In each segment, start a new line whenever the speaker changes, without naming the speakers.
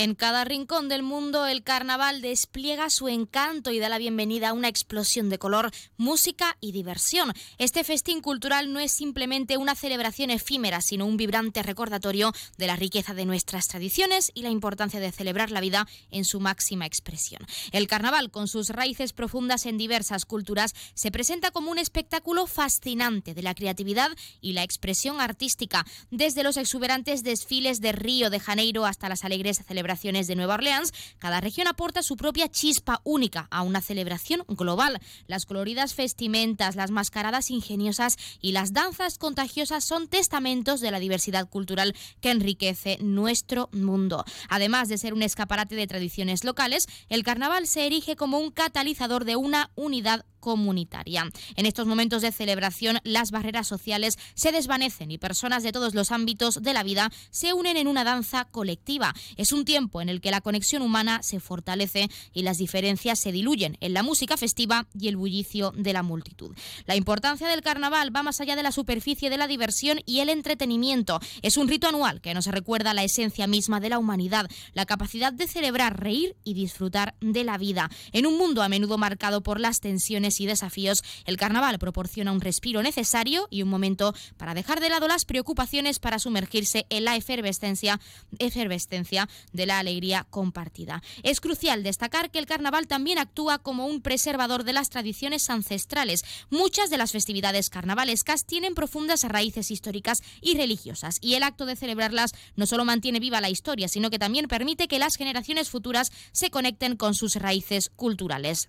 En cada rincón del mundo el carnaval despliega su encanto y da la bienvenida a una explosión de color, música y diversión. Este festín cultural no es simplemente una celebración efímera, sino un vibrante recordatorio de la riqueza de nuestras tradiciones y la importancia de celebrar la vida en su máxima expresión. El carnaval, con sus raíces profundas en diversas culturas, se presenta como un espectáculo fascinante de la creatividad y la expresión artística, desde los exuberantes desfiles de Río de Janeiro hasta las alegres celebraciones de Nueva Orleans, cada región aporta su propia chispa única a una celebración global. Las coloridas vestimentas, las mascaradas ingeniosas y las danzas contagiosas son testamentos de la diversidad cultural que enriquece nuestro mundo. Además de ser un escaparate de tradiciones locales, el carnaval se erige como un catalizador de una unidad comunitaria. En estos momentos de celebración, las barreras sociales se desvanecen y personas de todos los ámbitos de la vida se unen en una danza colectiva. Es un tiempo en el que la conexión humana se fortalece y las diferencias se diluyen en la música festiva y el bullicio de la multitud. La importancia del carnaval va más allá de la superficie de la diversión y el entretenimiento. Es un rito anual que nos recuerda la esencia misma de la humanidad, la capacidad de celebrar, reír y disfrutar de la vida. En un mundo a menudo marcado por las tensiones y desafíos, el carnaval proporciona un respiro necesario y un momento para dejar de lado las preocupaciones para sumergirse en la efervescencia, efervescencia de la alegría compartida. Es crucial destacar que el carnaval también actúa como un preservador de las tradiciones ancestrales. Muchas de las festividades carnavalescas tienen profundas raíces históricas y religiosas y el acto de celebrarlas no solo mantiene viva la historia, sino que también permite que las generaciones futuras se conecten con sus raíces culturales.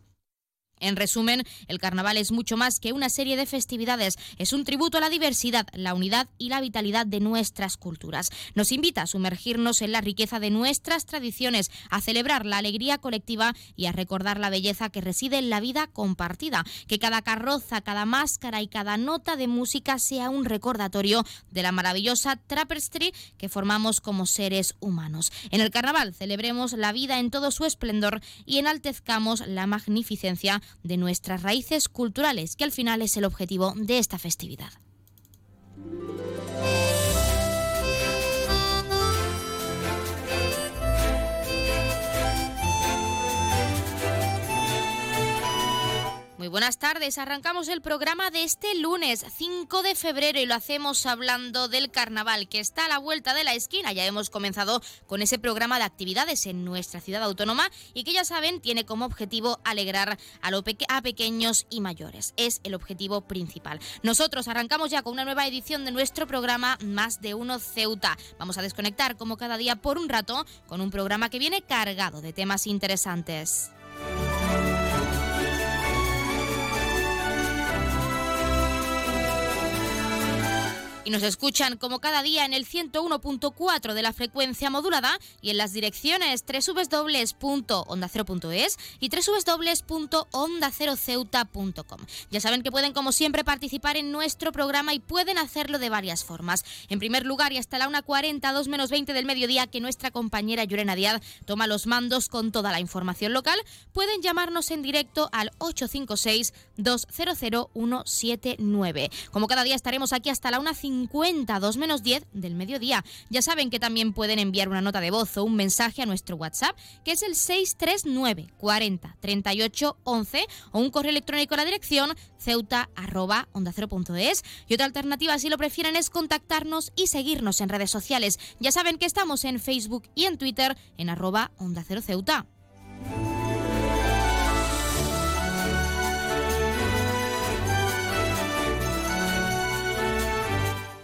En resumen, el carnaval es mucho más que una serie de festividades, es un tributo a la diversidad, la unidad y la vitalidad de nuestras culturas. Nos invita a sumergirnos en la riqueza de nuestras tradiciones, a celebrar la alegría colectiva y a recordar la belleza que reside en la vida compartida, que cada carroza, cada máscara y cada nota de música sea un recordatorio de la maravillosa Trapestry que formamos como seres humanos. En el carnaval celebremos la vida en todo su esplendor y enaltezcamos la magnificencia de nuestras raíces culturales, que al final es el objetivo de esta festividad. Buenas tardes. Arrancamos el programa de este lunes 5 de febrero y lo hacemos hablando del carnaval que está a la vuelta de la esquina. Ya hemos comenzado con ese programa de actividades en nuestra ciudad autónoma y que ya saben tiene como objetivo alegrar a, lo pequeños y mayores. Es el objetivo principal. Nosotros arrancamos ya con una nueva edición de nuestro programa Más de Uno Ceuta. Vamos a desconectar como cada día por un rato con un programa que viene cargado de temas interesantes. Nos escuchan como cada día en el 101.4 de la frecuencia modulada y en las direcciones www.ondacero.es y www.ondaceroceuta.com. Ya saben que pueden como siempre participar en nuestro programa y pueden hacerlo de varias formas. En primer lugar y hasta la 1.40, 2 menos 20 del mediodía que nuestra compañera Llorena Díaz toma los mandos con toda la información local, pueden llamarnos en directo al 856 200 179. Como cada día estaremos aquí hasta la 1.50 50, 2 menos 10 del mediodía. Ya saben que también pueden enviar una nota de voz o un mensaje a nuestro WhatsApp, que es el 639 40 38 11 o un correo electrónico a la dirección ceuta Y otra alternativa, si lo prefieren, es contactarnos y seguirnos en redes sociales. Ya saben que estamos en Facebook y en Twitter en arroba onda cero ceuta.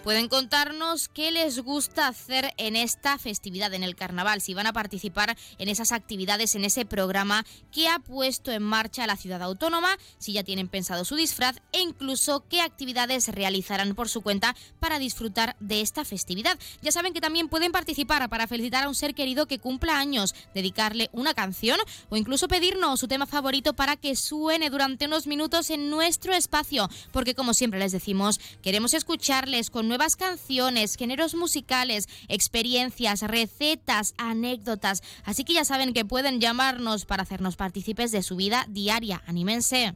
Pueden contarnos qué les gusta hacer en esta festividad, en el carnaval, si van a participar en esas actividades, en ese programa que ha puesto en marcha la ciudad autónoma, si ya tienen pensado su disfraz e incluso qué actividades realizarán por su cuenta para disfrutar de esta festividad. Ya saben que también pueden participar para felicitar a un ser querido que cumpla años, dedicarle una canción o incluso pedirnos su tema favorito para que suene durante unos minutos en nuestro espacio, porque como siempre les decimos, queremos escucharles con nuevas canciones, géneros musicales, experiencias, recetas, anécdotas. Así que ya saben que pueden llamarnos para hacernos partícipes de su vida diaria. Anímense.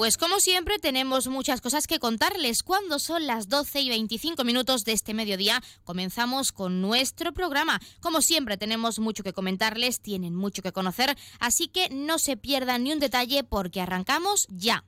Pues como siempre tenemos muchas cosas que contarles. Cuando son las 12 y 25 minutos de este mediodía, comenzamos con nuestro programa. Como siempre tenemos mucho que comentarles, tienen mucho que conocer, así que no se pierdan ni un detalle porque arrancamos ya.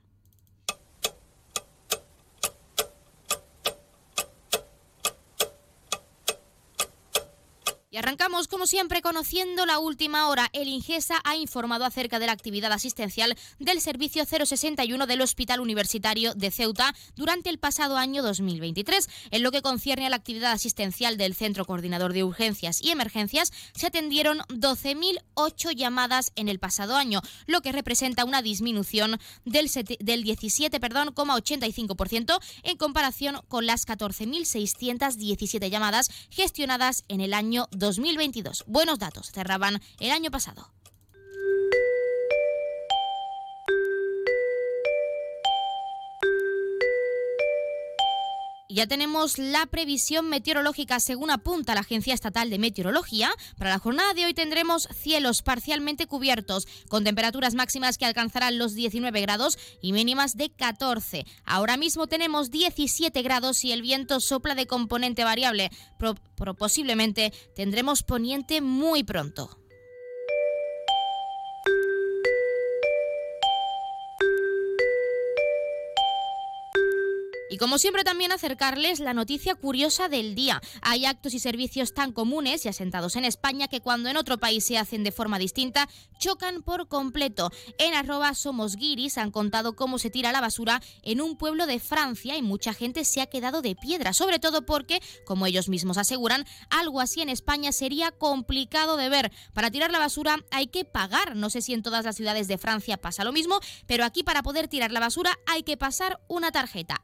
Y arrancamos, como siempre, conociendo la última hora. El Ingesa ha informado acerca de la actividad asistencial del Servicio 061 del Hospital Universitario de Ceuta durante el pasado año 2023. En lo que concierne a la actividad asistencial del Centro Coordinador de Urgencias y Emergencias, se atendieron 12.008 llamadas en el pasado año, lo que representa una disminución del, del 17,85% en comparación con las 14.617 llamadas gestionadas en el año 2023. 2022. Buenos datos cerraban el año pasado. Ya tenemos la previsión meteorológica según apunta la Agencia Estatal de Meteorología. Para la jornada de hoy tendremos cielos parcialmente cubiertos, con temperaturas máximas que alcanzarán los 19 grados y mínimas de 14. Ahora mismo tenemos 17 grados y el viento sopla de componente variable. pero posiblemente tendremos poniente muy pronto. Y como siempre también acercarles la noticia curiosa del día. Hay actos y servicios tan comunes y asentados en España que cuando en otro país se hacen de forma distinta, chocan por completo. En arroba somos guiris han contado cómo se tira la basura en un pueblo de Francia y mucha gente se ha quedado de piedra, sobre todo porque, como ellos mismos aseguran, algo así en España sería complicado de ver. Para tirar la basura hay que pagar. No sé si en todas las ciudades de Francia pasa lo mismo, pero aquí para poder tirar la basura hay que pasar una tarjeta.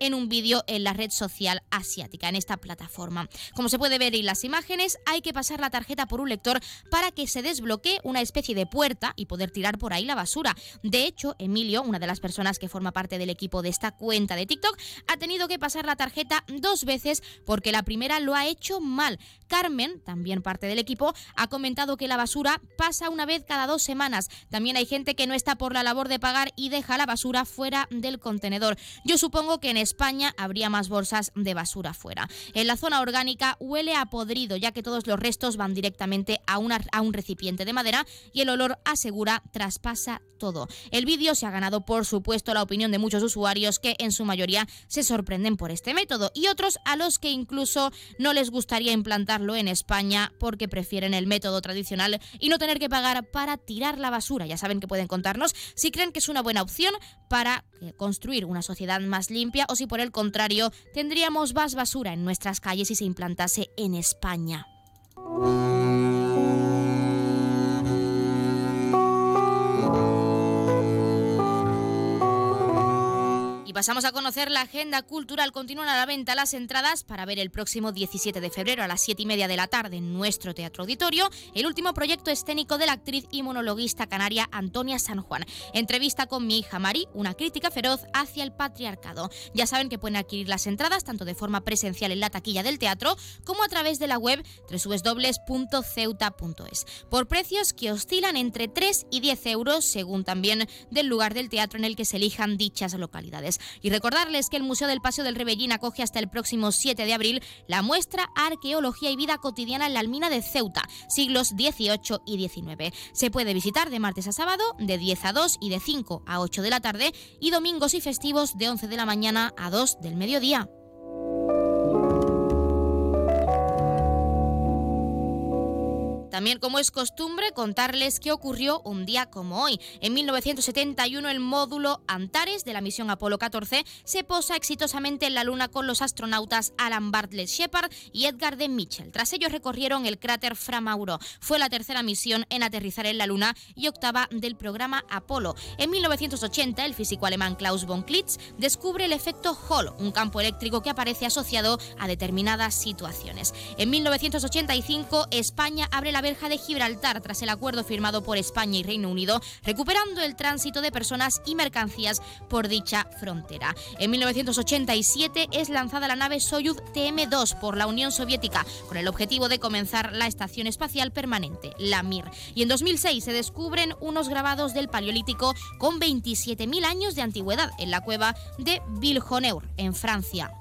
En un vídeo en la red social asiática, en esta plataforma. Como se puede ver en las imágenes, hay que pasar la tarjeta por un lector para que se desbloquee una especie de puerta y poder tirar por ahí la basura. De hecho, Emilio, una de las personas que forma parte del equipo de esta cuenta de TikTok, ha tenido que pasar la tarjeta dos veces porque la primera lo ha hecho mal. Carmen, también parte del equipo, ha comentado que la basura pasa una vez cada dos semanas. También hay gente que no está por la labor de pagar y deja la basura fuera del contenedor. Yo supongo que en España habría más bolsas de basura fuera. En la zona orgánica huele a podrido, ya que todos los restos van directamente a, a un recipiente de madera y el olor, asegura, traspasa todo. El vídeo se ha ganado, por supuesto, la opinión de muchos usuarios que en su mayoría se sorprenden por este método y otros a los que incluso no les gustaría implantarlo en España porque prefieren el método tradicional y no tener que pagar para tirar la basura. Ya saben que pueden contarnos si creen que es una buena opción para construir una sociedad más limpia o si por el contrario tendríamos más basura en nuestras calles si se implantase en España. Pasamos a conocer la agenda cultural. Continúan a la venta las entradas para ver el próximo 17 de febrero a las 7 y media de la tarde en nuestro Teatro Auditorio el último proyecto escénico de la actriz y monologuista canaria Antonia San Juan. Entrevista con mi hija Mari, una crítica feroz hacia el patriarcado. Ya saben que pueden adquirir las entradas tanto de forma presencial en la taquilla del teatro como a través de la web www.ceuta.es por precios que oscilan entre 3 y 10 euros según también del lugar del teatro en el que se elijan dichas localidades. Y recordarles que el Museo del Paseo del Rebellín acoge hasta el próximo 7 de abril la muestra Arqueología y Vida Cotidiana en la Almina de Ceuta, siglos XVIII y XIX. Se puede visitar de martes a sábado, de 10 a 2 y de 5 a 8 de la tarde, y domingos y festivos de 11 de la mañana a 2 del mediodía. También, como es costumbre, contarles qué ocurrió un día como hoy. En 1971, el módulo Antares de la misión Apolo 14 se posa exitosamente en la Luna con los astronautas Alan Bartlett Shepard y Edgar de Mitchell. Tras ellos recorrieron el cráter Fra Mauro. Fue la tercera misión en aterrizar en la Luna y octava del programa Apolo. En 1980, el físico alemán Klaus von Klitz descubre el efecto Hall, un campo eléctrico que aparece asociado a determinadas situaciones. En 1985, España abre la verja de Gibraltar tras el acuerdo firmado por España y Reino Unido, recuperando el tránsito de personas y mercancías por dicha frontera. En 1987 es lanzada la nave Soyuz TM-2 por la Unión Soviética con el objetivo de comenzar la Estación Espacial Permanente, la Mir. Y en 2006 se descubren unos grabados del Paleolítico con 27.000 años de antigüedad en la cueva de Viljoneur, en Francia.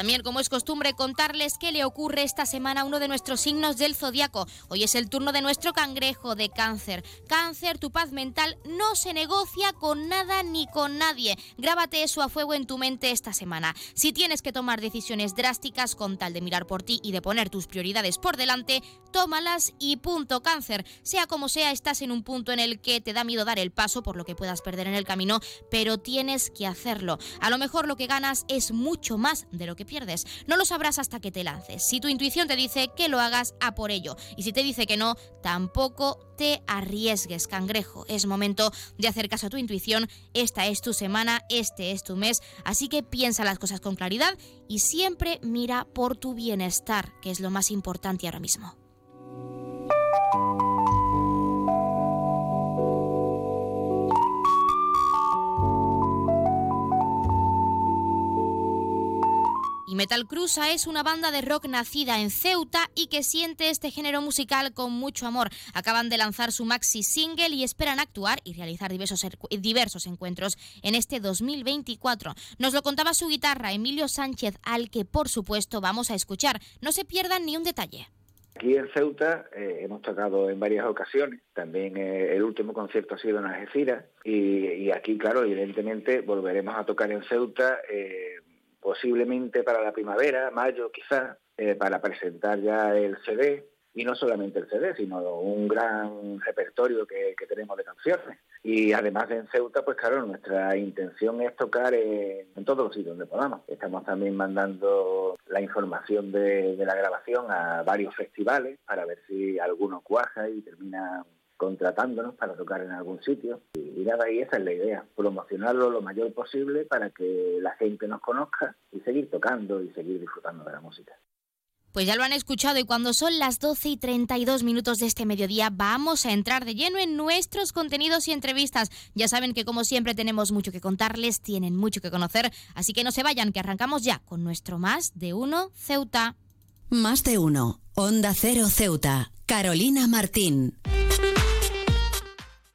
También, como es costumbre, contarles qué le ocurre esta semana a uno de nuestros signos del zodiaco. Hoy es el turno de nuestro cangrejo de cáncer. Cáncer, tu paz mental no se negocia con nada ni con nadie. Grábate eso a fuego en tu mente esta semana. Si tienes que tomar decisiones drásticas con tal de mirar por ti y de poner tus prioridades por delante, tómalas y punto cáncer. Sea como sea, estás en un punto en el que te da miedo dar el paso por lo que puedas perder en el camino, pero tienes que hacerlo. A lo mejor lo que ganas es mucho más de lo que pierdes. No lo sabrás hasta que te lances. Si tu intuición te dice que lo hagas, a por ello. Y si te dice que no, tampoco te arriesgues, cangrejo. Es momento de hacer caso a tu intuición. Esta es tu semana, este es tu mes. Así que piensa las cosas con claridad y siempre mira por tu bienestar, que es lo más importante ahora mismo. Metal Cruza es una banda de rock nacida en Ceuta y que siente este género musical con mucho amor. Acaban de lanzar su maxi single y esperan actuar y realizar diversos, diversos encuentros en este 2024. Nos lo contaba su guitarra Emilio Sánchez, al que por supuesto vamos a escuchar. No se pierdan ni un detalle.
Aquí en Ceuta eh, hemos tocado en varias ocasiones, también eh, el último concierto ha sido en Algeciras y, y, aquí, claro, evidentemente volveremos a tocar en Ceuta eh, posiblemente para la primavera, mayo quizás, eh, para presentar ya el CD, y no solamente el CD, sino un gran repertorio que, tenemos de canciones. Y además de en Ceuta, pues claro, nuestra intención es tocar en, todos los sitios donde podamos. Estamos también mandando la información de la grabación a varios festivales para ver si alguno cuaja y termina contratándonos para tocar en algún sitio. Y nada, ahí esa es la idea, promocionarlo lo mayor posible para que la gente nos conozca y seguir tocando y seguir disfrutando de la música.
Pues ya lo han escuchado y cuando son las 12 y 32 minutos de este mediodía vamos a entrar de lleno en nuestros contenidos y entrevistas. Ya saben que como siempre tenemos mucho que contarles, tienen mucho que conocer, así que no se vayan, que arrancamos ya con nuestro Más de Uno Ceuta.
Más de Uno, Onda Cero Ceuta, Carolina Martín.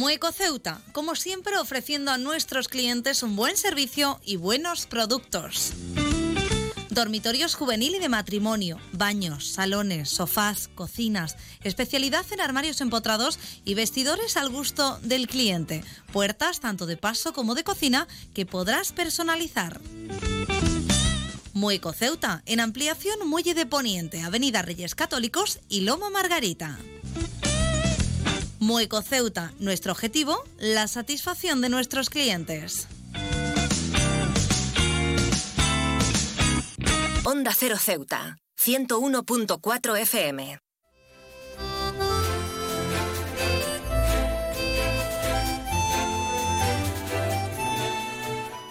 Mueco Ceuta, como siempre ofreciendo a nuestros clientes un buen servicio y buenos productos. Dormitorios juvenil y de matrimonio, baños, salones, sofás, cocinas, especialidad en armarios empotrados y vestidores al gusto del cliente. Puertas tanto de paso como de cocina que podrás personalizar. Mueco Ceuta, en ampliación Muelle de Poniente, Avenida Reyes Católicos y Loma Margarita. Mueco Ceuta, nuestro objetivo, la satisfacción de nuestros clientes.
Onda Cero Ceuta, 101.4 FM.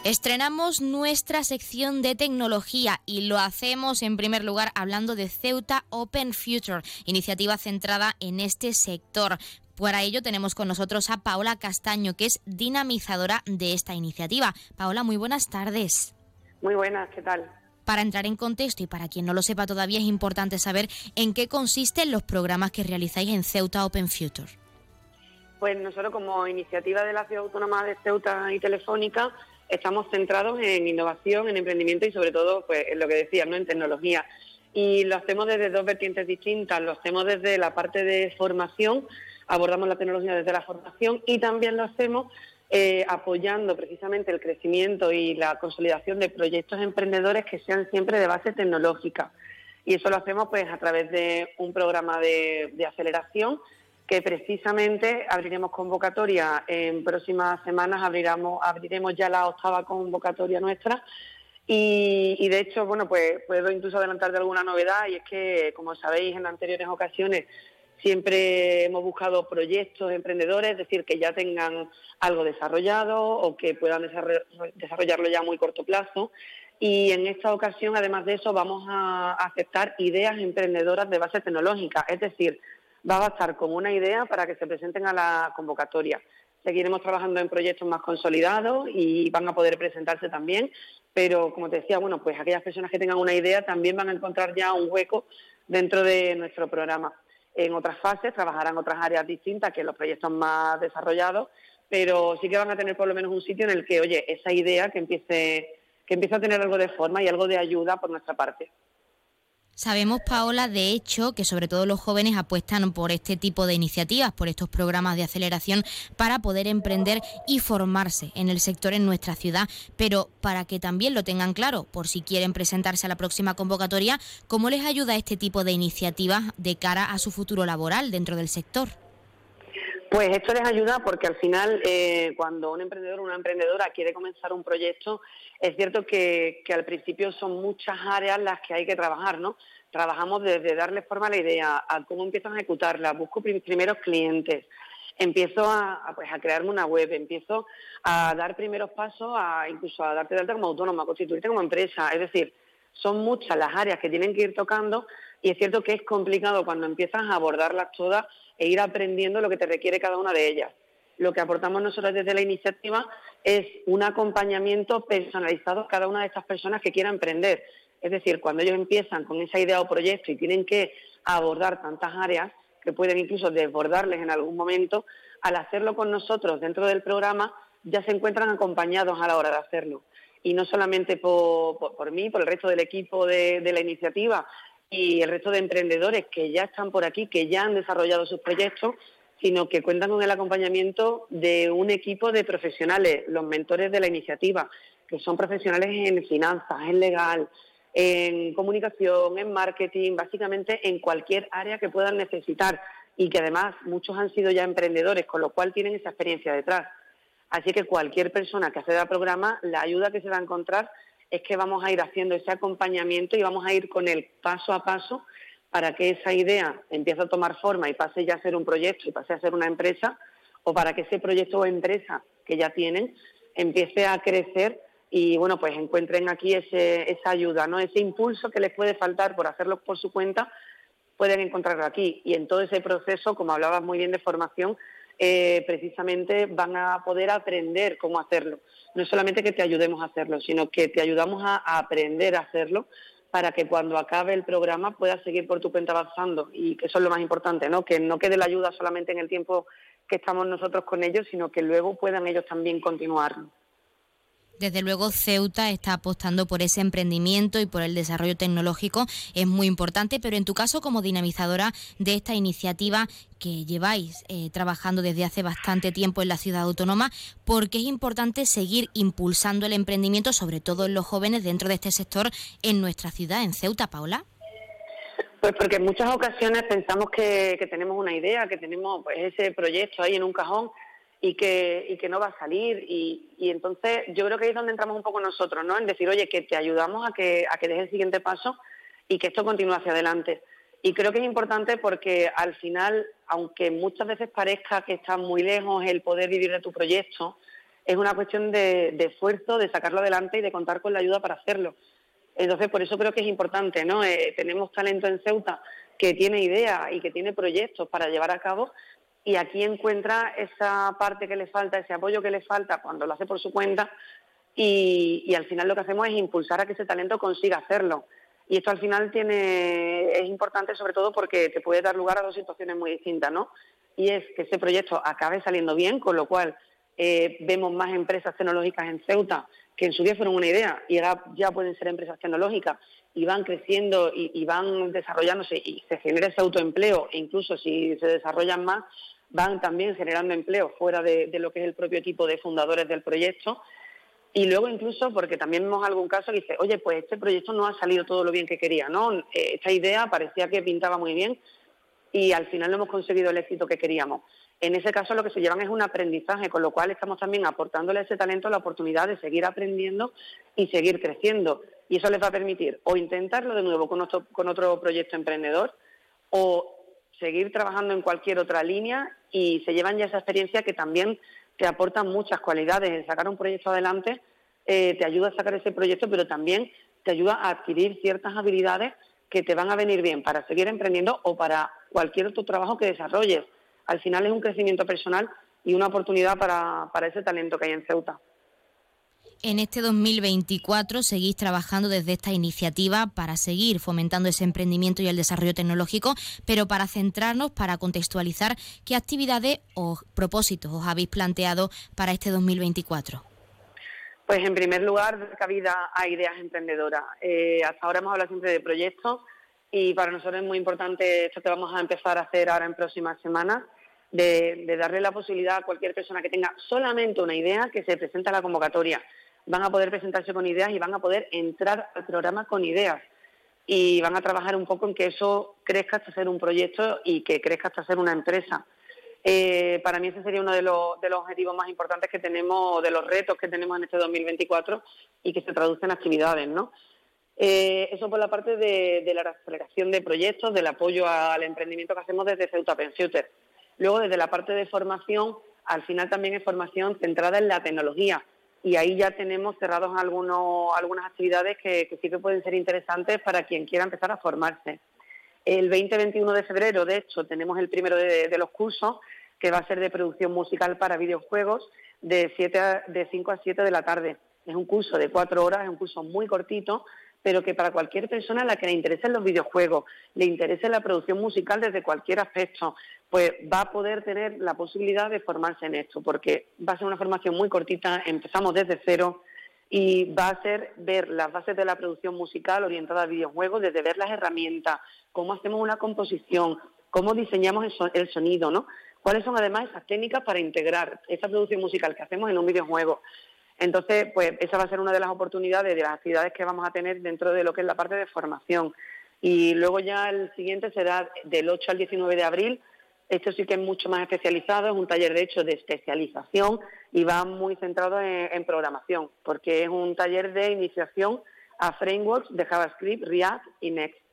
Estrenamos nuestra sección de tecnología y lo hacemos en primer lugar hablando de Ceuta Open Future, iniciativa centrada en este sector. Para ello tenemos con nosotros a Paola Castaño, que es dinamizadora de esta iniciativa. Paola, muy buenas tardes.
Muy buenas, ¿qué tal?
Para entrar en contexto y para quien no lo sepa todavía es importante saber en qué consisten los programas que realizáis en Ceuta Open Future.
Pues nosotros como iniciativa de la Ciudad Autónoma de Ceuta y Telefónica estamos centrados en innovación, en emprendimiento y sobre todo pues en lo que decía, ¿no? en tecnología. Y lo hacemos desde dos vertientes distintas, lo hacemos desde la parte de formación, abordamos la tecnología desde la formación y también lo hacemos eh, apoyando precisamente el crecimiento y la consolidación de proyectos emprendedores que sean siempre de base tecnológica. Y eso lo hacemos pues a través de un programa de, aceleración que precisamente abriremos convocatoria en próximas semanas, abriremos, abriremos ya la octava convocatoria nuestra y, y, de hecho, bueno, pues puedo incluso adelantar de alguna novedad y es que, como sabéis, en anteriores ocasiones Siempre hemos buscado proyectos emprendedores, es decir, que ya tengan algo desarrollado o que puedan desarrollarlo ya a muy corto plazo. Y en esta ocasión, además de eso, vamos a aceptar ideas emprendedoras de base tecnológica, es decir, va a bastar con una idea para que se presenten a la convocatoria. Seguiremos trabajando en proyectos más consolidados y van a poder presentarse también, pero como te decía, bueno, pues aquellas personas que tengan una idea también van a encontrar ya un hueco dentro de nuestro programa en otras fases, trabajarán otras áreas distintas que los proyectos más desarrollados, pero sí que van a tener por lo menos un sitio en el que, oye, esa idea que empiece, que empiece a tener algo de forma y algo de ayuda por nuestra parte.
Sabemos, Paola, de hecho, que sobre todo los jóvenes apuestan por este tipo de iniciativas, por estos programas de aceleración para poder emprender y formarse en el sector en nuestra ciudad. Pero para que también lo tengan claro, por si quieren presentarse a la próxima convocatoria, ¿cómo les ayuda este tipo de iniciativas de cara a su futuro laboral dentro del sector?
Pues esto les ayuda porque al final, eh, cuando un emprendedor o una emprendedora quiere comenzar un proyecto, es cierto que, al principio son muchas áreas las que hay que trabajar, ¿no? Trabajamos desde darle forma a la idea, a cómo empiezo a ejecutarla, busco primeros clientes, empiezo a, pues, a crearme una web, empiezo a dar primeros pasos, a incluso a darte de alta como autónoma, a constituirte como empresa. Es decir, son muchas las áreas que tienen que ir tocando y es cierto que es complicado cuando empiezas a abordarlas todas e ir aprendiendo lo que te requiere cada una de ellas. Lo que aportamos nosotros desde la iniciativa es un acompañamiento personalizado a cada una de estas personas que quieran emprender. Es decir, cuando ellos empiezan con esa idea o proyecto y tienen que abordar tantas áreas que pueden incluso desbordarles en algún momento, al hacerlo con nosotros dentro del programa ya se encuentran acompañados a la hora de hacerlo. Y no solamente por, mí, por el resto del equipo de la iniciativa y el resto de emprendedores que ya están por aquí, que ya han desarrollado sus proyectos, sino que cuentan con el acompañamiento de un equipo de profesionales, los mentores de la iniciativa, que son profesionales en finanzas, en legal, en comunicación, en marketing, básicamente en cualquier área que puedan necesitar. y que además muchos han sido ya emprendedores, con lo cual tienen esa experiencia detrás. Así que cualquier persona que acceda al programa, la ayuda que se va a encontrar es que vamos a ir haciendo ese acompañamiento y vamos a ir con el paso a paso para que esa idea empiece a tomar forma y pase ya a ser un proyecto y pase a ser una empresa, o para que ese proyecto o empresa que ya tienen empiece a crecer y bueno, pues encuentren aquí ese, esa ayuda, ¿no? Ese impulso que les puede faltar por hacerlo por su cuenta, pueden encontrarlo aquí. Y en todo ese proceso, como hablabas muy bien de formación, eh, precisamente van a poder aprender cómo hacerlo. No solamente que te ayudemos a hacerlo, sino que te ayudamos a, a aprender a hacerlo para que cuando acabe el programa puedas seguir por tu cuenta avanzando y que eso es lo más importante, ¿no? Que no quede la ayuda solamente en el tiempo que estamos nosotros con ellos, sino que luego puedan ellos también continuar.
Desde luego Ceuta está apostando por ese emprendimiento y por el desarrollo tecnológico, es muy importante, pero en tu caso como dinamizadora de esta iniciativa que lleváis eh, trabajando desde hace bastante tiempo en la ciudad autónoma, ¿por qué es importante seguir impulsando el emprendimiento, sobre todo en los jóvenes dentro de este sector en nuestra ciudad, en Ceuta, Paula?
Pues porque en muchas ocasiones pensamos que, tenemos una idea, que tenemos pues, ese proyecto ahí en un cajón y que, y que no va a salir. Y, y, entonces yo creo que ahí es donde entramos un poco nosotros, ¿no? En decir, oye, que te ayudamos a que, a que des el siguiente paso y que esto continúe hacia adelante. Y creo que es importante porque al final, aunque muchas veces parezca que está muy lejos el poder vivir de tu proyecto, es una cuestión de, esfuerzo, de sacarlo adelante y de contar con la ayuda para hacerlo. Entonces, por eso creo que es importante, ¿no? Eh, tenemos talento en Ceuta que tiene ideas y que tiene proyectos para llevar a cabo, y aquí encuentra esa parte que le falta, ese apoyo que le falta cuando lo hace por su cuenta y, al final lo que hacemos es impulsar a que ese talento consiga hacerlo. Y esto al final tiene, es importante sobre todo porque te puede dar lugar a dos situaciones muy distintas, ¿no? Y es que ese proyecto acabe saliendo bien, con lo cual eh, vemos más empresas tecnológicas en Ceuta que en su día fueron una idea y ahora ya pueden ser empresas tecnológicas y van creciendo y, van desarrollándose y se genera ese autoempleo e incluso si se desarrollan más van también generando empleo fuera de, lo que es el propio tipo de fundadores del proyecto. Y luego incluso, porque también vemos algún caso que dice, oye, pues este proyecto no ha salido todo lo bien que quería, ¿no? Eh, esta idea parecía que pintaba muy bien y al final no hemos conseguido el éxito que queríamos. En ese caso lo que se llevan es un aprendizaje, con lo cual estamos también aportándole a ese talento la oportunidad de seguir aprendiendo y seguir creciendo. Y eso les va a permitir o intentarlo de nuevo con otro, con otro proyecto emprendedor o seguir trabajando en cualquier otra línea y se llevan ya esa experiencia que también te aporta muchas cualidades. El sacar un proyecto adelante eh, te ayuda a sacar ese proyecto, pero también te ayuda a adquirir ciertas habilidades que te van a venir bien para seguir emprendiendo o para cualquier otro trabajo que desarrolles. Al final es un crecimiento personal y una oportunidad para, para ese talento que hay en Ceuta.
En este 2024 seguís trabajando desde esta iniciativa para seguir fomentando ese emprendimiento y el desarrollo tecnológico, pero para centrarnos, para contextualizar, ¿qué actividades o propósitos os habéis planteado para este 2024?
Pues en primer lugar, dar cabida a ideas emprendedoras. Eh, hasta ahora hemos hablado siempre de proyectos y para nosotros es muy importante esto que vamos a empezar a hacer ahora en próximas semanas, de, darle la posibilidad a cualquier persona que tenga solamente una idea que se presente a la convocatoria van a poder presentarse con ideas y van a poder entrar al programa con ideas. Y van a trabajar un poco en que eso crezca hasta ser un proyecto y que crezca hasta ser una empresa. Eh, para mí ese sería uno de los, de los objetivos más importantes que tenemos, de los retos que tenemos en este 2024 y que se traducen en actividades, ¿no? Eh, eso por la parte de, la aceleración de proyectos, del apoyo al emprendimiento que hacemos desde Ceuta Pensuter. Luego, desde la parte de formación, al final también es formación centrada en la tecnología y ahí ya tenemos cerrados algunos, algunas actividades que, sí que pueden ser interesantes para quien quiera empezar a formarse. El 20-21 de febrero, de hecho, tenemos el primero de, los cursos, que va a ser de producción musical para videojuegos, de, 7 de 5 a 7 de la tarde. Es un curso de cuatro horas, es un curso muy cortito, pero que para cualquier persona a la que le interesen los videojuegos, le interese la producción musical desde cualquier aspecto, pues va a poder tener la posibilidad de formarse en esto, porque va a ser una formación muy cortita, empezamos desde cero y va a ser ver las bases de la producción musical orientada a videojuegos, desde ver las herramientas, cómo hacemos una composición, cómo diseñamos el sonido, ¿no? Cuáles son además esas técnicas para integrar esa producción musical que hacemos en un videojuego. Entonces, pues esa va a ser una de las oportunidades de las actividades que vamos a tener dentro de lo que es la parte de formación. Y luego ya el siguiente será del 8 al 19 de abril, Esto sí que es mucho más especializado, es un taller de hecho de especialización y va muy centrado en, programación, porque es un taller de iniciación a frameworks de JavaScript, React y Next.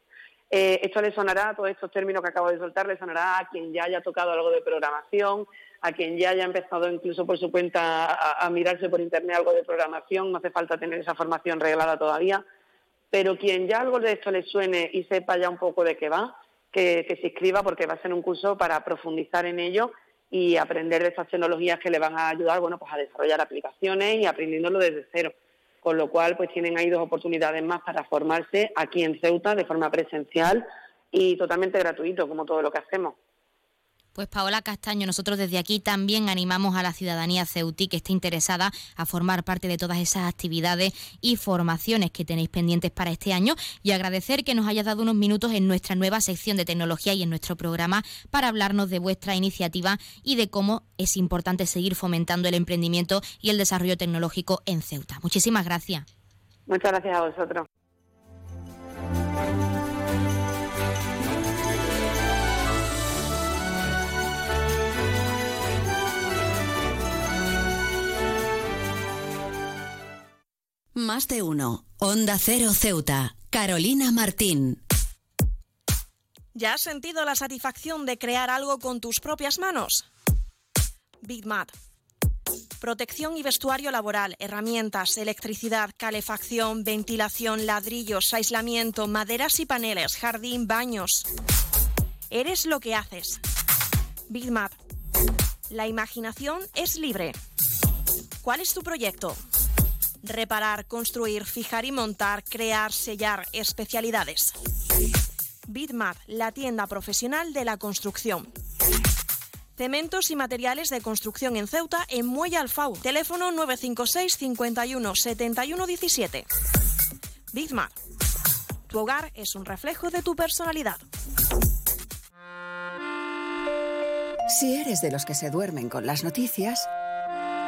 Eh, esto le sonará, todos estos términos que acabo de soltar, le sonará a quien ya haya tocado algo de programación, a quien ya haya empezado incluso por su cuenta a, mirarse por internet algo de programación, no hace falta tener esa formación reglada todavía, pero quien ya algo de esto le suene y sepa ya un poco de qué va, que, se inscriba porque va a ser un curso para profundizar en ello y aprender de estas tecnologías que le van a ayudar bueno, pues a desarrollar aplicaciones y aprendiéndolo desde cero. Con lo cual, pues tienen ahí dos oportunidades más para formarse aquí en Ceuta de forma presencial y totalmente gratuito, como todo lo que hacemos.
Pues Paola Castaño, nosotros desde aquí también animamos a la ciudadanía ceutí que esté interesada a formar parte de todas esas actividades y formaciones que tenéis pendientes para este año y agradecer que nos hayas dado unos minutos en nuestra nueva sección de tecnología y en nuestro programa para hablarnos de vuestra iniciativa y de cómo es importante seguir fomentando el emprendimiento y el desarrollo tecnológico en Ceuta. Muchísimas gracias.
Muchas gracias a vosotros.
Más de uno. Onda Cero Ceuta. Carolina Martín.
¿Ya has sentido la satisfacción de crear algo con tus propias manos? BigMat. Protección y vestuario laboral, herramientas, electricidad, calefacción, ventilación, ladrillos, aislamiento, maderas y paneles, jardín, baños. Eres lo que haces. BigMat. La imaginación es libre. ¿Cuál es tu proyecto? Reparar, construir, fijar y montar, crear, sellar, especialidades. Bitmap, la tienda profesional de la construcción. Cementos y materiales de construcción en Ceuta en Muelle Alfau. Teléfono 956 51 71 17. Bitmap. Tu hogar es un reflejo de tu personalidad.
Si eres de los que se duermen con las noticias,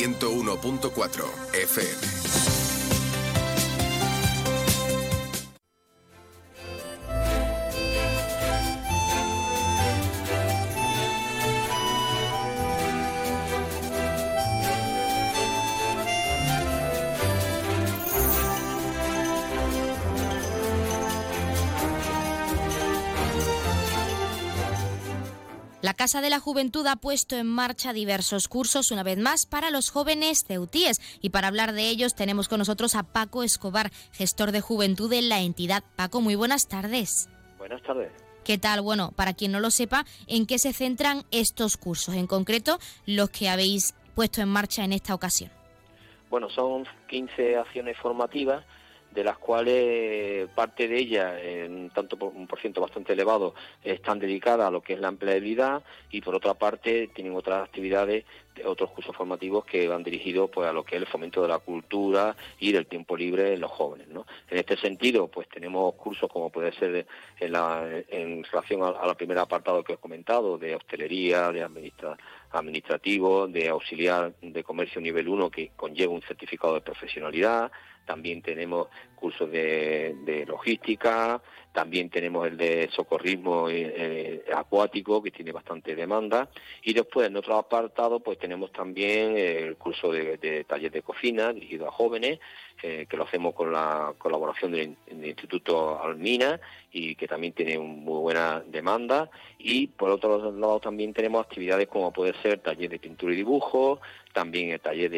101.4 FM.
Casa de la Juventud ha puesto en marcha diversos cursos, una vez más, para los jóvenes ceutíes. Y para hablar de ellos tenemos con nosotros a Paco Escobar, gestor de juventud en la entidad. Paco, muy buenas tardes.
Buenas tardes.
¿Qué tal? Bueno, para quien no lo sepa, ¿en qué se centran estos cursos? En concreto, los que habéis puesto en marcha en esta ocasión.
Bueno, son 15 acciones formativas de las cuales parte de ellas, en tanto por un por ciento bastante elevado, están dedicadas a lo que es la empleabilidad y por otra parte tienen otras actividades, otros cursos formativos que van dirigidos pues a lo que es el fomento de la cultura y del tiempo libre en los jóvenes. ¿no? En este sentido, pues tenemos cursos como puede ser en, la, en relación a, la primer apartado que os he comentado, de hostelería, de administrativo, de auxiliar de comercio nivel 1 que conlleva un certificado de profesionalidad, también tenemos cursos de, logística, también tenemos el de socorrismo eh, acuático, que tiene bastante demanda, y después en otro apartado pues tenemos también el curso de, de taller de cocina dirigido a jóvenes, que lo hacemos con la colaboración del, Instituto Almina y que también tiene muy buena demanda. Y por otro lado también tenemos actividades como puede ser taller de pintura y dibujo, también el taller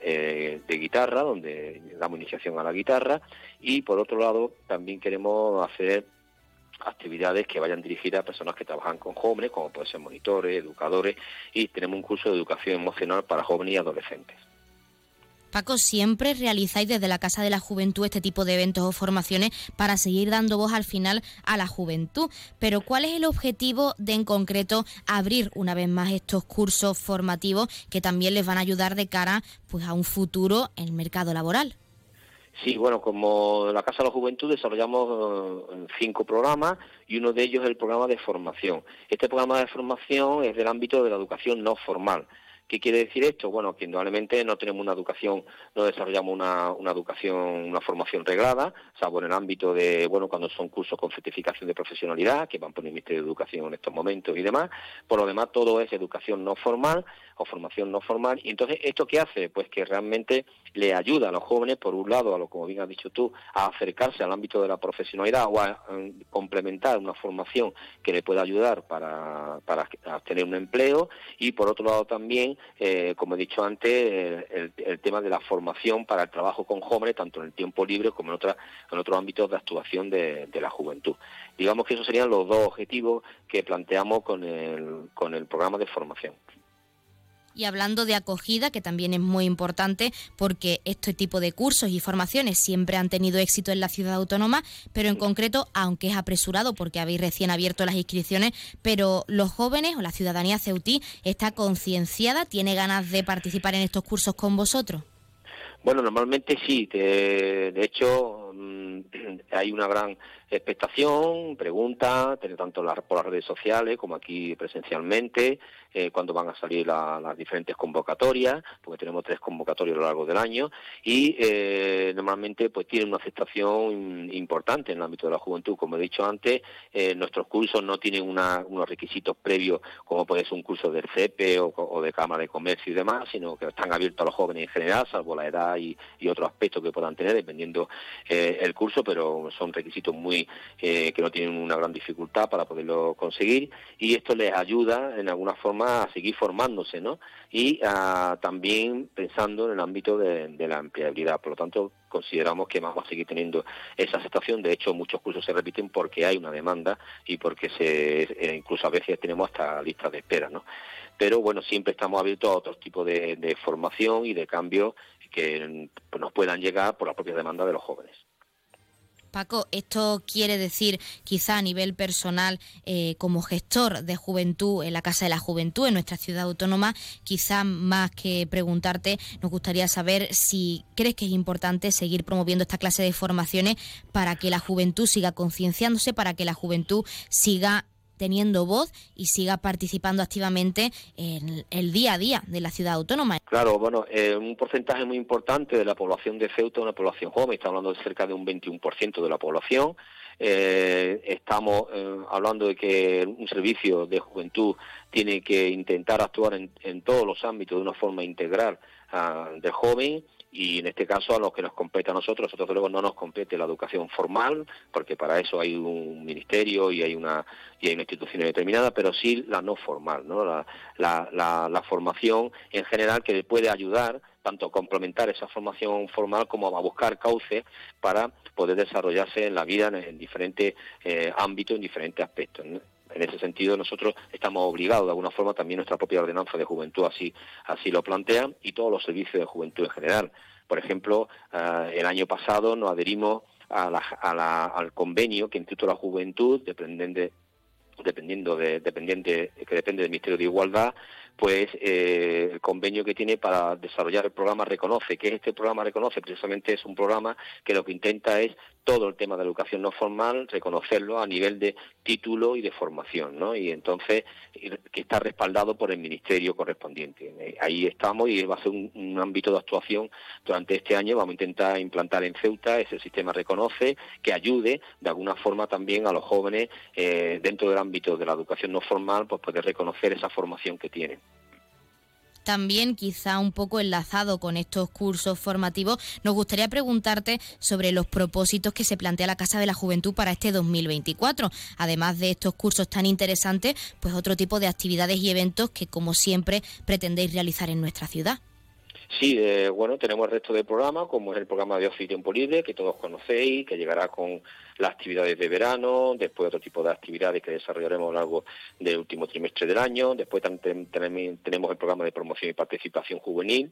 eh, de guitarra, donde damos iniciación a la guitarra, y por otro lado también queremos hacer actividades que vayan dirigidas a personas que trabajan con jóvenes, como pueden ser monitores, educadores, y tenemos un curso de educación emocional para jóvenes y adolescentes.
Paco, siempre realizáis desde la Casa de la Juventud este tipo de eventos o formaciones para seguir dando voz al final a la juventud. Pero ¿cuál es el objetivo de en concreto abrir una vez más estos cursos formativos que también les van a ayudar de cara pues, a un futuro en el mercado laboral?
Sí, bueno, como la Casa de la Juventud desarrollamos eh, cinco programas y uno de ellos es el programa de formación. Este programa de formación es del ámbito de la educación no formal. ¿Qué quiere decir esto? Bueno, que indudablemente no tenemos una educación, no desarrollamos una, una educación, una formación reglada, salvo en el ámbito de, bueno, cuando son cursos con certificación de profesionalidad, que van por el Ministerio de Educación en estos momentos y demás. Por lo demás, todo es educación no formal o formación no formal. Y entonces, ¿esto qué hace? Pues que realmente le ayuda a los jóvenes, por un lado, a lo como bien has dicho tú, a acercarse al ámbito de la profesionalidad o a, complementar una formación que le pueda ayudar para, para tener un empleo y por otro lado también eh, como he dicho antes, el, tema de la formación para el trabajo con jóvenes, tanto en el tiempo libre como en, otra, en otros ámbitos de actuación de, la juventud. Digamos que esos serían los dos objetivos que planteamos con el, con el programa de formación.
Y hablando de acogida, que también es muy importante porque este tipo de cursos y formaciones siempre han tenido éxito en la ciudad autónoma, pero en concreto, aunque es apresurado porque habéis recién abierto las inscripciones, pero los jóvenes o la ciudadanía ceutí está concienciada, tiene ganas de participar en estos cursos con vosotros.
Bueno, normalmente sí. De, de hecho, mm, hay una gran expectación, pregunta, tanto por las redes sociales como aquí presencialmente, eh, cuando van a salir las diferentes convocatorias, porque tenemos tres convocatorias a lo largo del año, y eh, normalmente pues tienen una aceptación importante en el ámbito de la juventud. Como he dicho antes, eh, nuestros cursos no tienen unos requisitos previos como puede ser un curso del CEPE o, de Cámara de Comercio y demás, sino que están abiertos a los jóvenes en general, salvo la edad y, y otros aspectos que puedan tener, dependiendo el curso, pero son requisitos muy eh, que no tienen una gran dificultad para poderlo conseguir y esto les ayuda en alguna forma a seguir formándose, ¿no? Y ah, también pensando en el ámbito de, la empleabilidad. Por lo tanto, consideramos que vamos a seguir teniendo esa aceptación. De hecho, muchos cursos se repiten porque hay una demanda y porque se, eh, incluso a veces tenemos hasta listas de espera, ¿no? Pero bueno, siempre estamos abiertos a otros tipos de, de formación y de cambios que nos puedan llegar por la propia demanda de los jóvenes.
Paco, esto quiere decir, quizá a nivel personal, eh, como gestor de juventud en la Casa de la Juventud, en nuestra ciudad autónoma, quizá más que preguntarte, nos gustaría saber si crees que es importante seguir promoviendo esta clase de formaciones para que la juventud siga concienciándose, para que la juventud siga teniendo voz y siga participando activamente en el día a día de la ciudad autónoma.
Claro, bueno, eh, un porcentaje muy importante de la población de Ceuta es una población joven, está hablando de cerca de un 21% de la población. Eh, estamos eh, hablando de que un servicio de juventud tiene que intentar actuar en, todos los ámbitos de una forma integral uh, del joven y en este caso a los que nos compete a nosotros, nosotros luego no nos compete la educación formal, porque para eso hay un ministerio y hay una y hay una institución determinada, pero sí la no formal, ¿no? La, la, formación en general que puede ayudar tanto a complementar esa formación formal como a buscar cauces para poder desarrollarse en la vida en, diferentes eh, ámbitos, en diferentes aspectos. En ese sentido, nosotros estamos obligados, de alguna forma, también nuestra propia ordenanza de juventud así, así lo plantea, y todos los servicios de juventud en general. Por ejemplo, eh, el año pasado nos adherimos al convenio que Instituto de la Juventud, dependiente, dependiendo de, dependiente, que depende del Ministerio de Igualdad, pues eh, el convenio que tiene para desarrollar el programa Reconoce, que este programa Reconoce precisamente es un programa que lo que intenta es todo el tema de educación no formal, reconocerlo a nivel de título y de formación, ¿no? Y entonces, que está respaldado por el ministerio correspondiente. Eh, ahí estamos y va a ser un, ámbito de actuación durante este año. Vamos a intentar implantar en Ceuta ese sistema Reconoce que ayude de alguna forma también a los jóvenes eh, dentro del ámbito de la educación no formal, pues poder reconocer esa formación que tienen
también quizá un poco enlazado con estos cursos formativos, nos gustaría preguntarte sobre los propósitos que se plantea la Casa de la Juventud para este 2024. Además de estos cursos tan interesantes, pues otro tipo de actividades y eventos que como siempre pretendéis realizar en nuestra ciudad.
Sí, eh, bueno, tenemos el resto del programa, como es el programa de ocio y tiempo libre, que todos conocéis, que llegará con las actividades de verano, después otro tipo de actividades que desarrollaremos a lo largo del último trimestre del año, después también tenemos el programa de promoción y participación juvenil,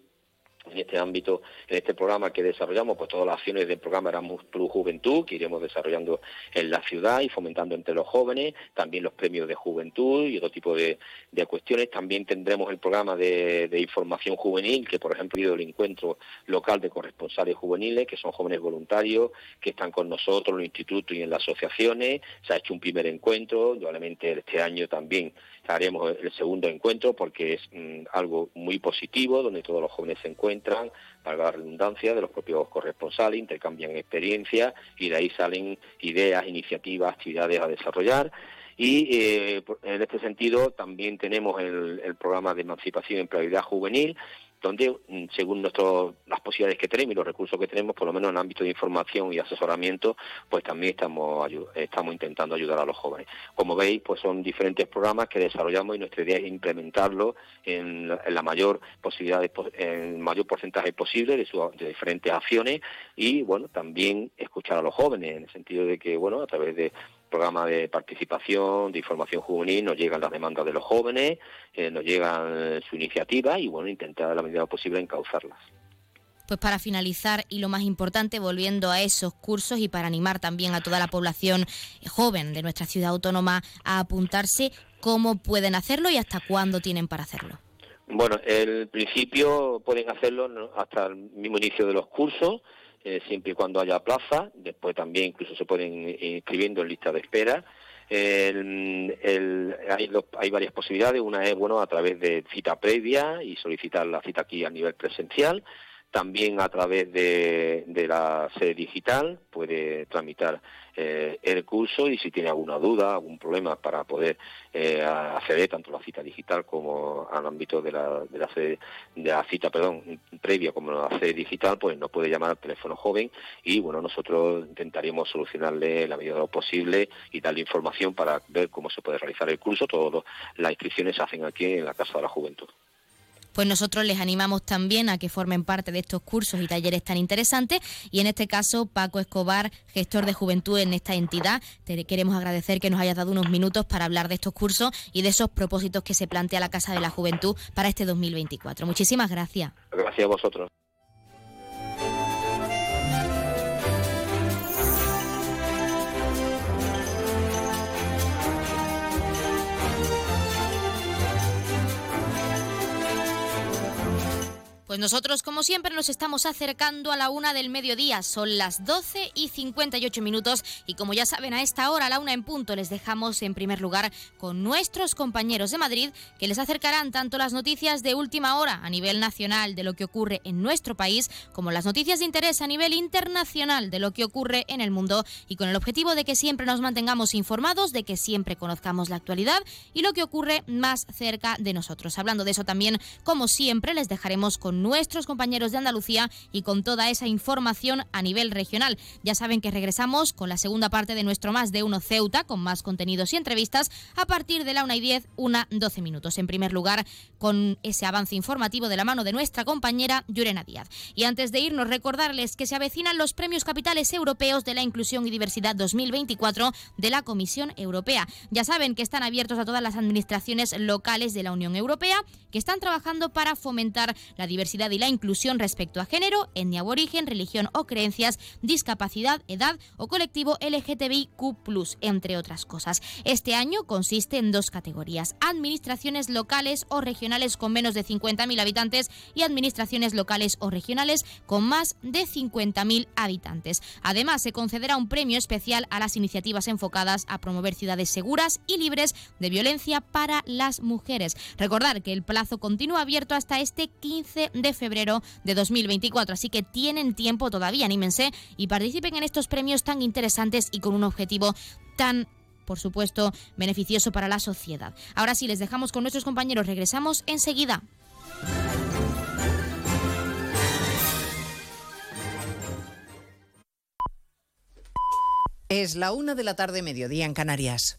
en este ámbito, en este programa que desarrollamos, pues todas las acciones del programa Erasmus Plus Juventud, que iremos desarrollando en la ciudad y fomentando entre los jóvenes, también los premios de juventud y otro tipo de, cuestiones. También tendremos el programa de, información juvenil, que por ejemplo ha ido el encuentro local de corresponsales juveniles, que son jóvenes voluntarios, que están con nosotros en los institutos y en las asociaciones. Se ha hecho un primer encuentro, probablemente este año también haremos el segundo encuentro porque es mm, algo muy positivo, donde todos los jóvenes se encuentran, para la redundancia, de los propios corresponsales, intercambian experiencias y de ahí salen ideas, iniciativas, actividades a desarrollar. Y eh, en este sentido también tenemos el, el programa de emancipación y empleabilidad juvenil, donde mm, según las posibilidades que tenemos y los recursos que tenemos, por lo menos en el ámbito de información y asesoramiento, pues también estamos, estamos intentando ayudar a los jóvenes. Como veis, pues son diferentes programas que desarrollamos y nuestra idea es implementarlos en, la mayor posibilidad, en el mayor porcentaje posible de, de diferentes acciones y, bueno, también escuchar a los jóvenes en el sentido de que, bueno, a través de programa de participación, de información juvenil, nos llegan las demandas de los jóvenes, eh, nos llegan su iniciativa y bueno, intentar a la medida posible encauzarlas.
Pues para finalizar y lo más importante, volviendo a esos cursos y para animar también a toda la población joven de nuestra ciudad autónoma a apuntarse, ¿cómo pueden hacerlo y hasta cuándo tienen para hacerlo?
Bueno, el principio pueden hacerlo hasta el mismo inicio de los cursos, eh, siempre y cuando haya plaza. Después también incluso se pueden ir inscribiendo en lista de espera. hay, hay, varias posibilidades. Una es bueno a través de cita previa y solicitar la cita aquí a nivel presencial. También a través de, la sede digital puede tramitar eh, el curso y si tiene alguna duda, algún problema para poder eh, acceder tanto a la cita digital como al ámbito de la, de la, de la cita perdón, previa como la sede digital, pues nos puede llamar al teléfono joven y bueno, nosotros intentaríamos solucionarle la medida de lo posible y darle información para ver cómo se puede realizar el curso. Todas las inscripciones se hacen aquí en la Casa de la Juventud
pues nosotros les animamos también a que formen parte de estos cursos y talleres tan interesantes. Y en este caso, Paco Escobar, gestor de juventud en esta entidad, te queremos agradecer que nos hayas dado unos minutos para hablar de estos cursos y de esos propósitos que se plantea la Casa de la Juventud para este 2024. Muchísimas gracias.
Gracias a vosotros.
Pues nosotros, como siempre, nos estamos acercando a la una del mediodía. Son las 12 y 58 minutos. Y como ya saben, a esta hora, a la una en punto, les dejamos en primer lugar con nuestros compañeros de Madrid, que les acercarán tanto las noticias de última hora a nivel nacional de lo que ocurre en nuestro país, como las noticias de interés a nivel internacional de lo que ocurre en el mundo. Y con el objetivo de que siempre nos mantengamos informados, de que siempre conozcamos la actualidad y lo que ocurre más cerca de nosotros. Hablando de eso también, como siempre, les dejaremos con nuestros compañeros de Andalucía y con toda esa información a nivel regional. Ya saben que regresamos con la segunda parte de nuestro Más de Uno Ceuta, con más contenidos y entrevistas, a partir de la 1 y 10, una 12 minutos. En primer lugar, con ese avance informativo de la mano de nuestra compañera Yurena Díaz. Y antes de irnos, recordarles que se avecinan los premios capitales europeos de la inclusión y diversidad 2024 de la Comisión Europea. Ya saben que están abiertos a todas las administraciones locales de la Unión Europea que están trabajando para fomentar la diversidad y la inclusión respecto a género, etnia o origen, religión o creencias, discapacidad, edad o colectivo LGTBIQ+, entre otras cosas. Este año consiste en dos categorías, administraciones locales o regionales con menos de 50.000 habitantes y administraciones locales o regionales con más de 50.000 habitantes. Además, se concederá un premio especial a las iniciativas enfocadas a promover ciudades seguras y libres de violencia para las mujeres. Recordar que el plazo continúa abierto hasta este 15 de febrero de 2024, así que tienen tiempo todavía, anímense y participen en estos premios tan interesantes y con un objetivo tan por supuesto, beneficioso para la sociedad. Ahora sí, les dejamos con nuestros compañeros. Regresamos enseguida.
Es la una de la tarde, mediodía en Canarias.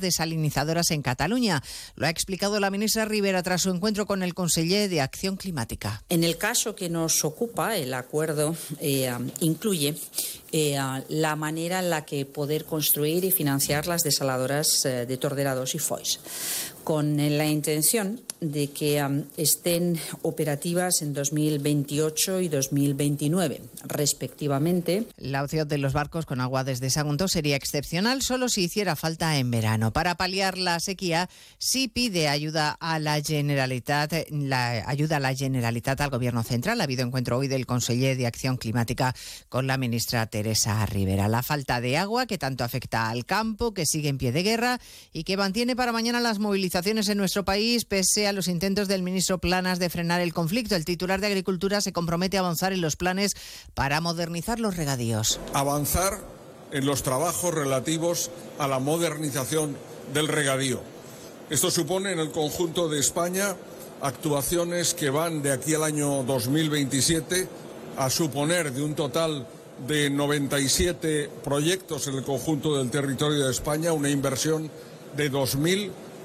desalinizadoras en Cataluña. Lo ha explicado la ministra Rivera tras su encuentro con el conseller de Acción Climática.
En el caso que nos ocupa, el acuerdo eh, incluye eh, la manera en la que poder construir y financiar las desaladoras eh, de Torderados y Foix, con la intención de que estén operativas en 2028 y 2029, respectivamente.
La opción de los barcos con agua desde Sagunto sería excepcional solo si hiciera falta en verano. Para paliar la sequía, sí pide ayuda a la Generalitat, la ayuda a la Generalitat al Gobierno Central. Ha habido encuentro hoy del conseller de Acción Climática con la ministra Teresa Rivera. La falta de agua que tanto afecta al campo, que sigue en pie de guerra y que mantiene para mañana las movilizaciones en nuestro país, pese a los intentos del ministro Planas de frenar el conflicto. El titular de Agricultura se compromete a avanzar en los planes para modernizar los regadíos.
Avanzar en los trabajos relativos a la modernización del regadío. Esto supone en el conjunto de España actuaciones que van de aquí al año 2027 a suponer de un total de 97 proyectos en el conjunto del territorio de España una inversión de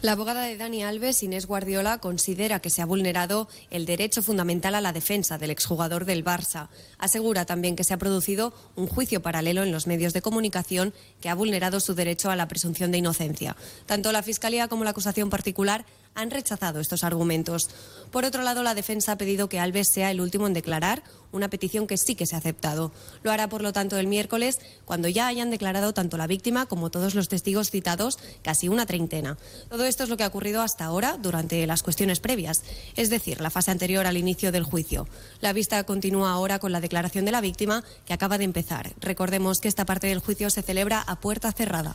La abogada de Dani Alves, Inés Guardiola, considera que se ha vulnerado el derecho fundamental a la defensa del exjugador del Barça. Asegura también que se ha producido un juicio paralelo en los medios de comunicación que ha vulnerado su derecho a la presunción de inocencia. Tanto la Fiscalía como la acusación particular han rechazado estos argumentos. Por otro lado, la defensa ha pedido que Alves sea el último en declarar, una petición que sí que se ha aceptado. Lo hará, por lo tanto, el miércoles, cuando ya hayan declarado tanto la víctima como todos los testigos citados, casi una treintena. Todo esto es lo que ha ocurrido hasta ahora durante las cuestiones previas, es decir, la fase anterior al inicio del juicio. La vista continúa ahora con la declaración de la víctima, que acaba de empezar. Recordemos que esta parte del juicio se celebra a puerta cerrada.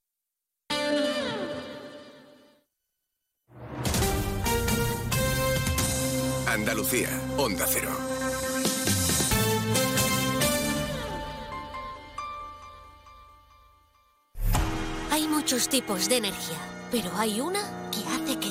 Onda Cero.
Hay muchos tipos de energía, pero hay una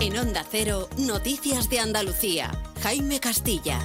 En Onda Cero, Noticias de Andalucía. Jaime Castilla.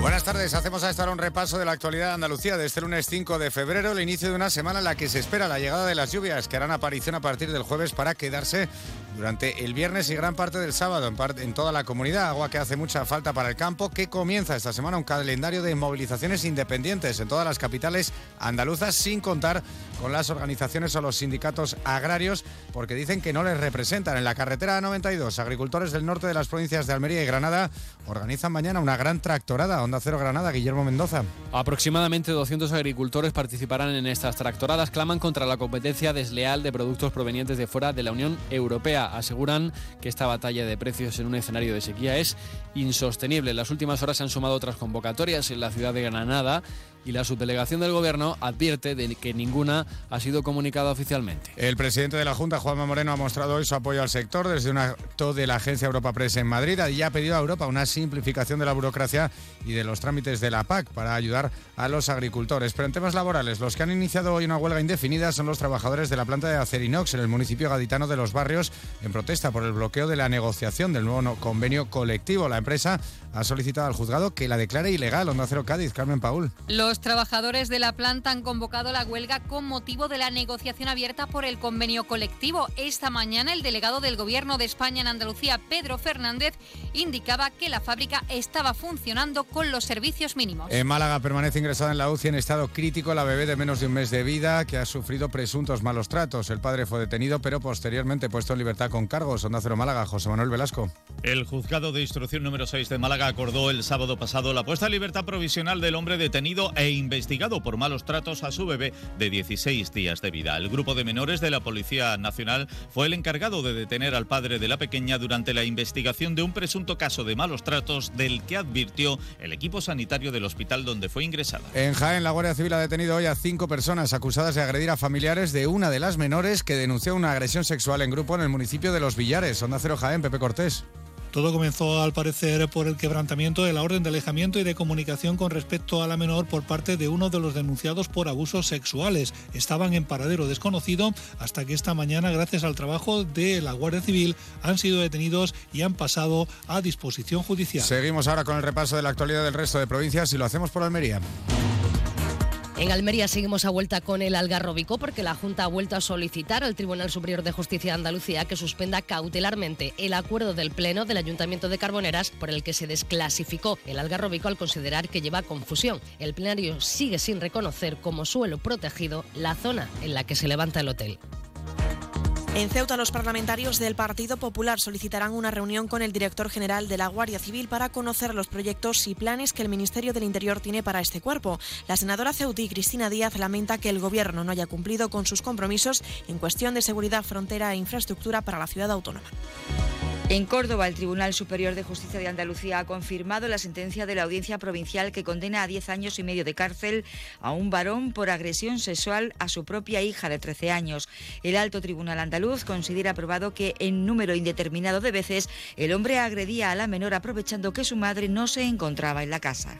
Buenas tardes, hacemos a esta hora un repaso de la actualidad de Andalucía de este lunes 5 de febrero, el inicio de una semana en la que se espera la llegada de las lluvias que harán aparición a partir del jueves para quedarse durante el viernes y gran parte del sábado en toda la comunidad. Agua que hace mucha falta para el campo, que comienza esta semana un calendario de movilizaciones independientes en todas las capitales andaluzas, sin contar con las organizaciones o los sindicatos agrarios, porque dicen que no les representan. En la carretera 92, agricultores del norte de las provincias de Almería y Granada organizan mañana una gran tractorada. Onda Cero Granada, Guillermo Mendoza.
Aproximadamente 200 agricultores participarán en estas tractoradas. Claman contra la competencia desleal de productos provenientes de fuera de la Unión Europea. Aseguran que esta batalla de precios en un escenario de sequía es insostenible. En las últimas horas se han sumado otras convocatorias en la ciudad de Granada y la subdelegación del Gobierno advierte de que ninguna ha sido comunicada oficialmente.
El presidente de la Junta, Juanma Moreno, ha mostrado hoy su apoyo al sector desde un acto de la agencia Europa Press en Madrid y ha pedido a Europa una simplificación de la burocracia y de los trámites de la PAC para ayudar a los agricultores. Pero en temas laborales, los que han iniciado hoy una huelga indefinida son los trabajadores de la planta de Acerinox en el municipio gaditano de Los Barrios en protesta por el bloqueo de la negociación del nuevo convenio colectivo. La empresa ha solicitado al juzgado que la declare ilegal. Onda Cero Cádiz, Carmen Paul.
Los trabajadores de la planta han convocado la huelga con motivo de la negociación abierta por el convenio colectivo. Esta mañana el delegado del Gobierno de España en Andalucía, Pedro Fernández, indicaba que la fábrica estaba funcionando con los servicios mínimos.
En Málaga permanece ingresada en la UCI en estado crítico la bebé de menos de un mes de vida que ha sufrido presuntos malos tratos. El padre fue detenido pero posteriormente puesto en libertad con cargos. Onda Cero Málaga, José Manuel Velasco.
El juzgado de instrucción número 6 de Málaga acordó el sábado pasado la puesta en libertad provisional del hombre detenido e
e investigado por malos tratos a su bebé de 16 días de vida. El grupo de menores de la Policía Nacional fue el encargado de detener al padre de la pequeña durante la investigación de un presunto caso de malos tratos del que advirtió el equipo sanitario del hospital donde fue ingresada.
En Jaén, la Guardia Civil ha detenido hoy a cinco personas acusadas de agredir a familiares de una de las menores que denunció una agresión sexual en grupo en el municipio de Los Villares. Onda Cero Jaén, Pepe Cortés.
Todo comenzó al parecer por el quebrantamiento de la orden de alejamiento y de comunicación con respecto a la menor por parte de uno de los denunciados por abusos sexuales. Estaban en paradero desconocido hasta que esta mañana, gracias al trabajo de la Guardia Civil, han sido detenidos y han pasado a disposición judicial.
Seguimos ahora con el repaso de la actualidad del resto de provincias y lo hacemos por Almería.
En Almería seguimos a vuelta con el Algarrobico porque la Junta ha vuelto a solicitar al Tribunal Superior de Justicia de Andalucía que suspenda cautelarmente el acuerdo del Pleno del Ayuntamiento de Carboneras por el que se desclasificó el Algarrobico al considerar que lleva confusión. El plenario sigue sin reconocer como suelo protegido la zona en la que se levanta el hotel.
En Ceuta, los parlamentarios del Partido Popular solicitarán una reunión con el director general de la Guardia Civil para conocer los proyectos y planes que el Ministerio del Interior tiene para este cuerpo. La senadora ceutí Cristina Díaz lamenta que el Gobierno no haya cumplido con sus compromisos en cuestión de seguridad, frontera e infraestructura para la ciudad autónoma.
En Córdoba, el Tribunal Superior de Justicia de Andalucía ha confirmado la sentencia de la Audiencia Provincial que condena a 10 años y medio de cárcel a un varón por agresión sexual a su propia hija de 13 años. El Alto Tribunal Andaluz considera aprobado que en número indeterminado de veces el hombre agredía a la menor aprovechando que su madre no se encontraba en la casa.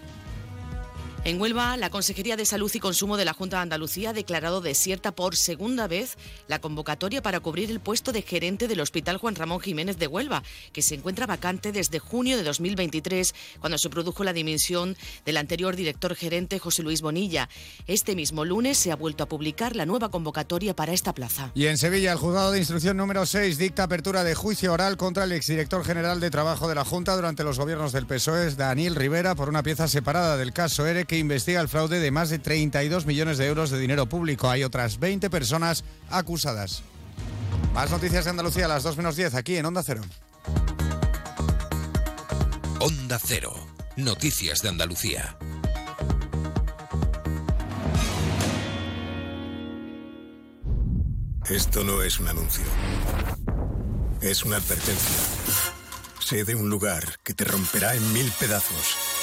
En Huelva, la Consejería de Salud y Consumo de la Junta de Andalucía ha declarado desierta por segunda vez la convocatoria para cubrir el puesto de gerente del Hospital Juan Ramón Jiménez de Huelva, que se encuentra vacante desde junio de 2023, cuando se produjo la dimisión del anterior director gerente José Luis Bonilla. Este mismo lunes se ha vuelto a publicar la nueva convocatoria para esta plaza.
Y en Sevilla, el juzgado de instrucción número 6 dicta apertura de juicio oral contra el exdirector general de Trabajo de la Junta durante los gobiernos del PSOE, Daniel Rivera, por una pieza separada del caso ERE que investiga el fraude de más de 32 millones de euros de dinero público. Hay otras 20 personas acusadas. Más noticias de Andalucía a las 2 menos 10 aquí en Onda Cero.
Onda Cero. Noticias de Andalucía. Esto no es un anuncio. Es una advertencia. Sé de un lugar que te romperá en mil pedazos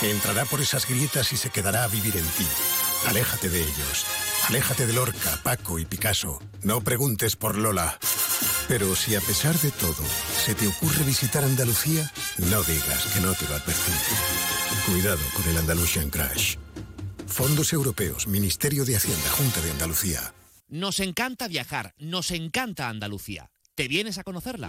que entrará por esas grietas y se quedará a vivir en ti. Aléjate de ellos. Aléjate de Lorca, Paco y Picasso. No preguntes por Lola. Pero si a pesar de todo se te ocurre visitar Andalucía, no digas que no te lo advertí. Cuidado con el Andalusian Crash. Fondos Europeos, Ministerio de Hacienda, Junta de Andalucía.
Nos encanta viajar, nos encanta Andalucía. ¿Te vienes a conocerla?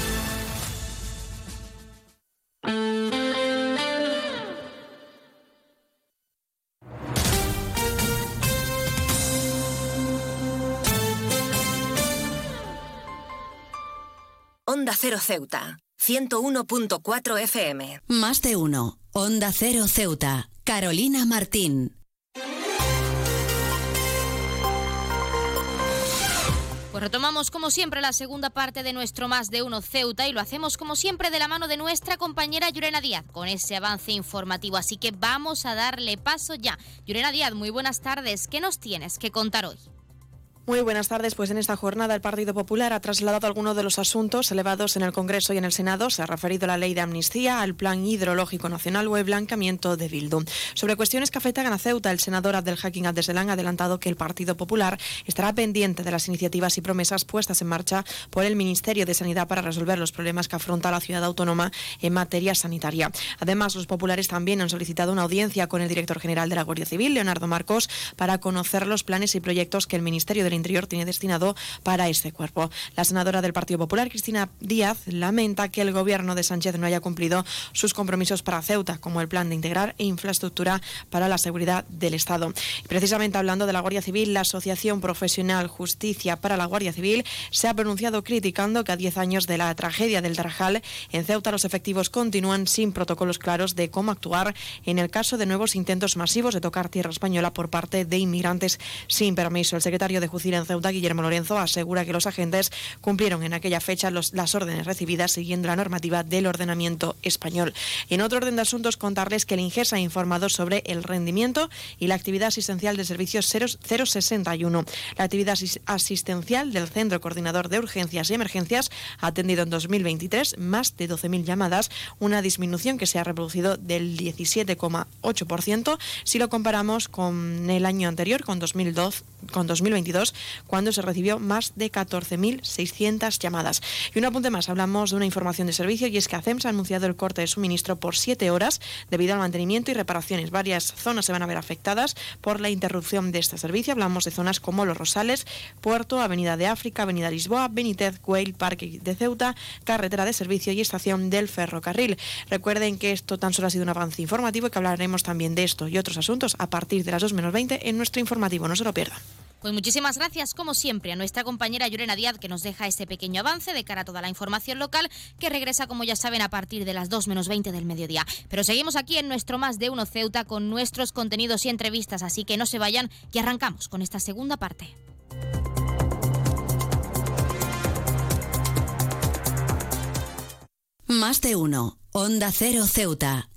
Onda Cero Ceuta, 101.4 FM.
Más de uno. Onda Cero Ceuta. Carolina Martín.
Pues retomamos como siempre la segunda parte de nuestro Más de Uno Ceuta y lo hacemos como siempre de la mano de nuestra compañera Yurena Díaz con ese avance informativo. Así que vamos a darle paso ya. Yurena Díaz, muy buenas tardes. ¿Qué nos tienes que contar hoy?
Muy buenas tardes. Pues en esta jornada el Partido Popular ha trasladado algunos de los asuntos elevados en el Congreso y en el Senado. Se ha referido a la ley de amnistía, al Plan Hidrológico Nacional o el blancamiento de Bildu. Sobre cuestiones que afectan a Ceuta, el senador Abdel Hakim Abdeselán ha adelantado que el Partido Popular estará pendiente de las iniciativas y promesas puestas en marcha por el Ministerio de Sanidad para resolver los problemas que afronta la ciudad autónoma en materia sanitaria. Además, los populares también han solicitado una audiencia con el director general de la Guardia Civil, Leonardo Marcos, para conocer los planes y proyectos que el Ministerio de del Interior tiene destinado para este cuerpo. La senadora del Partido Popular, Cristina Díaz, lamenta que el gobierno de Sánchez no haya cumplido sus compromisos para Ceuta, como el plan de integrar infraestructura para la seguridad del Estado. Y precisamente hablando de la Guardia Civil, la Asociación Profesional Justicia para la Guardia Civil se ha pronunciado criticando que a 10 años de la tragedia del Tarajal, en Ceuta los efectivos continúan sin protocolos claros de cómo actuar en el caso de nuevos intentos masivos de tocar tierra española por parte de inmigrantes sin permiso. El secretario de Justicia en Ceuta, Guillermo Lorenzo, asegura que los agentes cumplieron en aquella fecha las órdenes recibidas siguiendo la normativa del ordenamiento español. En otro orden de asuntos, contarles que el INGES ha informado sobre el rendimiento y la actividad asistencial de servicios 061. La actividad asistencial del Centro Coordinador de Urgencias y Emergencias ha atendido en 2023 más de 12.000 llamadas, una disminución que se ha reproducido del 17,8% si lo comparamos con el año anterior, con, 2002, con 2022, cuando se recibió más de 14.600 llamadas. Y un apunte más, hablamos de una información de servicio y es que ACEMS ha anunciado el corte de suministro por siete horas debido al mantenimiento y reparaciones. Varias zonas se van a ver afectadas por la interrupción de este servicio. Hablamos de zonas como Los Rosales, Puerto, Avenida de África, Avenida Lisboa, Benítez, Cueil, Parque de Ceuta, carretera de servicio y estación del ferrocarril. Recuerden que esto tan solo ha sido un avance informativo y que hablaremos también de esto y otros asuntos a partir de las 2 menos 20 en nuestro informativo. No se lo pierdan.
Pues muchísimas gracias, como siempre, a nuestra compañera Llorena Díaz, que nos deja este pequeño avance de cara a toda la información local, que regresa, como ya saben, a partir de las 2 menos 20 del mediodía. Pero seguimos aquí en nuestro Más de Uno Ceuta con nuestros contenidos y entrevistas, así que no se vayan, que arrancamos con esta segunda parte.
Más de uno. Onda Cero Ceuta.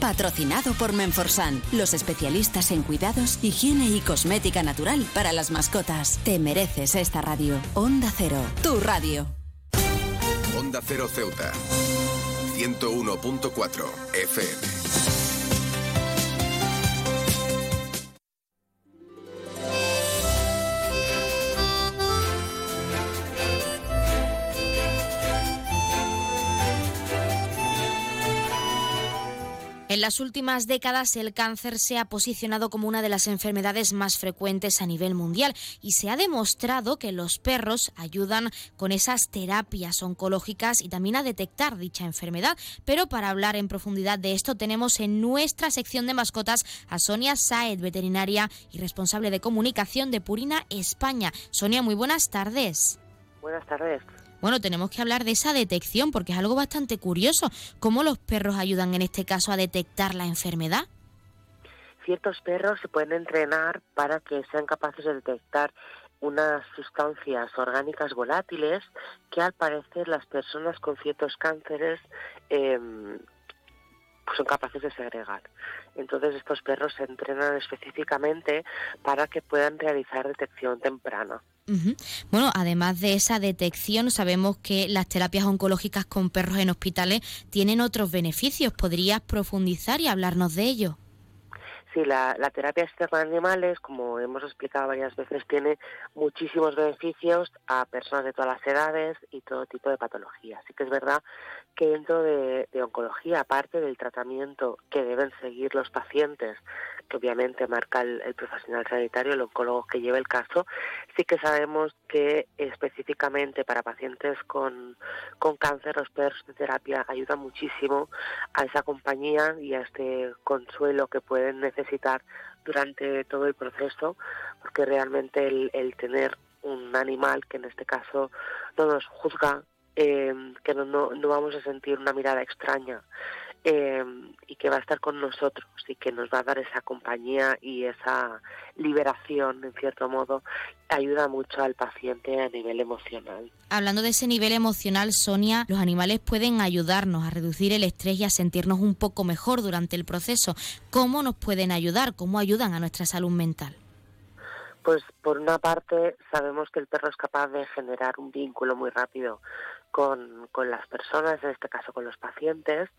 Patrocinado por Menforsan, los especialistas en cuidados, higiene y cosmética natural para las mascotas. Te mereces esta radio. Onda Cero, tu radio.
Onda Cero Ceuta. 101.4 FM.
En las últimas décadas el cáncer se ha posicionado como una de las enfermedades más frecuentes a nivel mundial y se ha demostrado que los perros ayudan con esas terapias oncológicas y también a detectar dicha enfermedad. Pero para hablar en profundidad de esto tenemos en nuestra sección de mascotas a Sonia Saed, veterinaria y responsable de comunicación de Purina España. Sonia, muy buenas tardes.
Buenas tardes.
Bueno, tenemos que hablar de esa detección porque es algo bastante curioso. ¿Cómo los perros ayudan en este caso a detectar la enfermedad?
Ciertos perros se pueden entrenar para que sean capaces de detectar unas sustancias orgánicas volátiles que al parecer las personas con ciertos cánceres em, pues son capaces de segregar. Entonces estos perros se entrenan específicamente para que puedan realizar detección temprana.
Bueno, además de esa detección, sabemos que las terapias oncológicas con perros en hospitales tienen otros beneficios. ¿Podrías profundizar y hablarnos de ello?
Sí, la, terapia externa de animales, como hemos explicado varias veces, tiene muchísimos beneficios a personas de todas las edades y todo tipo de patologías. Así que es verdad que dentro de, oncología, aparte del tratamiento que deben seguir los pacientes, que obviamente marca el, profesional sanitario, el oncólogo que lleve el caso, sí que sabemos que específicamente para pacientes con, con cáncer los perros de terapia ayudan muchísimo a esa compañía y a este consuelo que pueden necesitar durante todo el proceso, porque realmente el, el tener un animal que en este caso no nos juzga, eh, que no, no, no, vamos a sentir una mirada extraña eh, y que va a estar con nosotros y que nos va a dar esa compañía y esa liberación, en cierto modo, ayuda mucho al paciente a nivel emocional.
Hablando de ese nivel emocional, Sonia, los animales pueden ayudarnos a reducir el estrés y a sentirnos un poco mejor durante el proceso. ¿Cómo nos pueden ayudar? ¿Cómo ayudan a nuestra salud mental?
Pues por una parte sabemos que el perro es capaz de generar un vínculo muy rápido con, con, las personas, en este caso con los pacientes,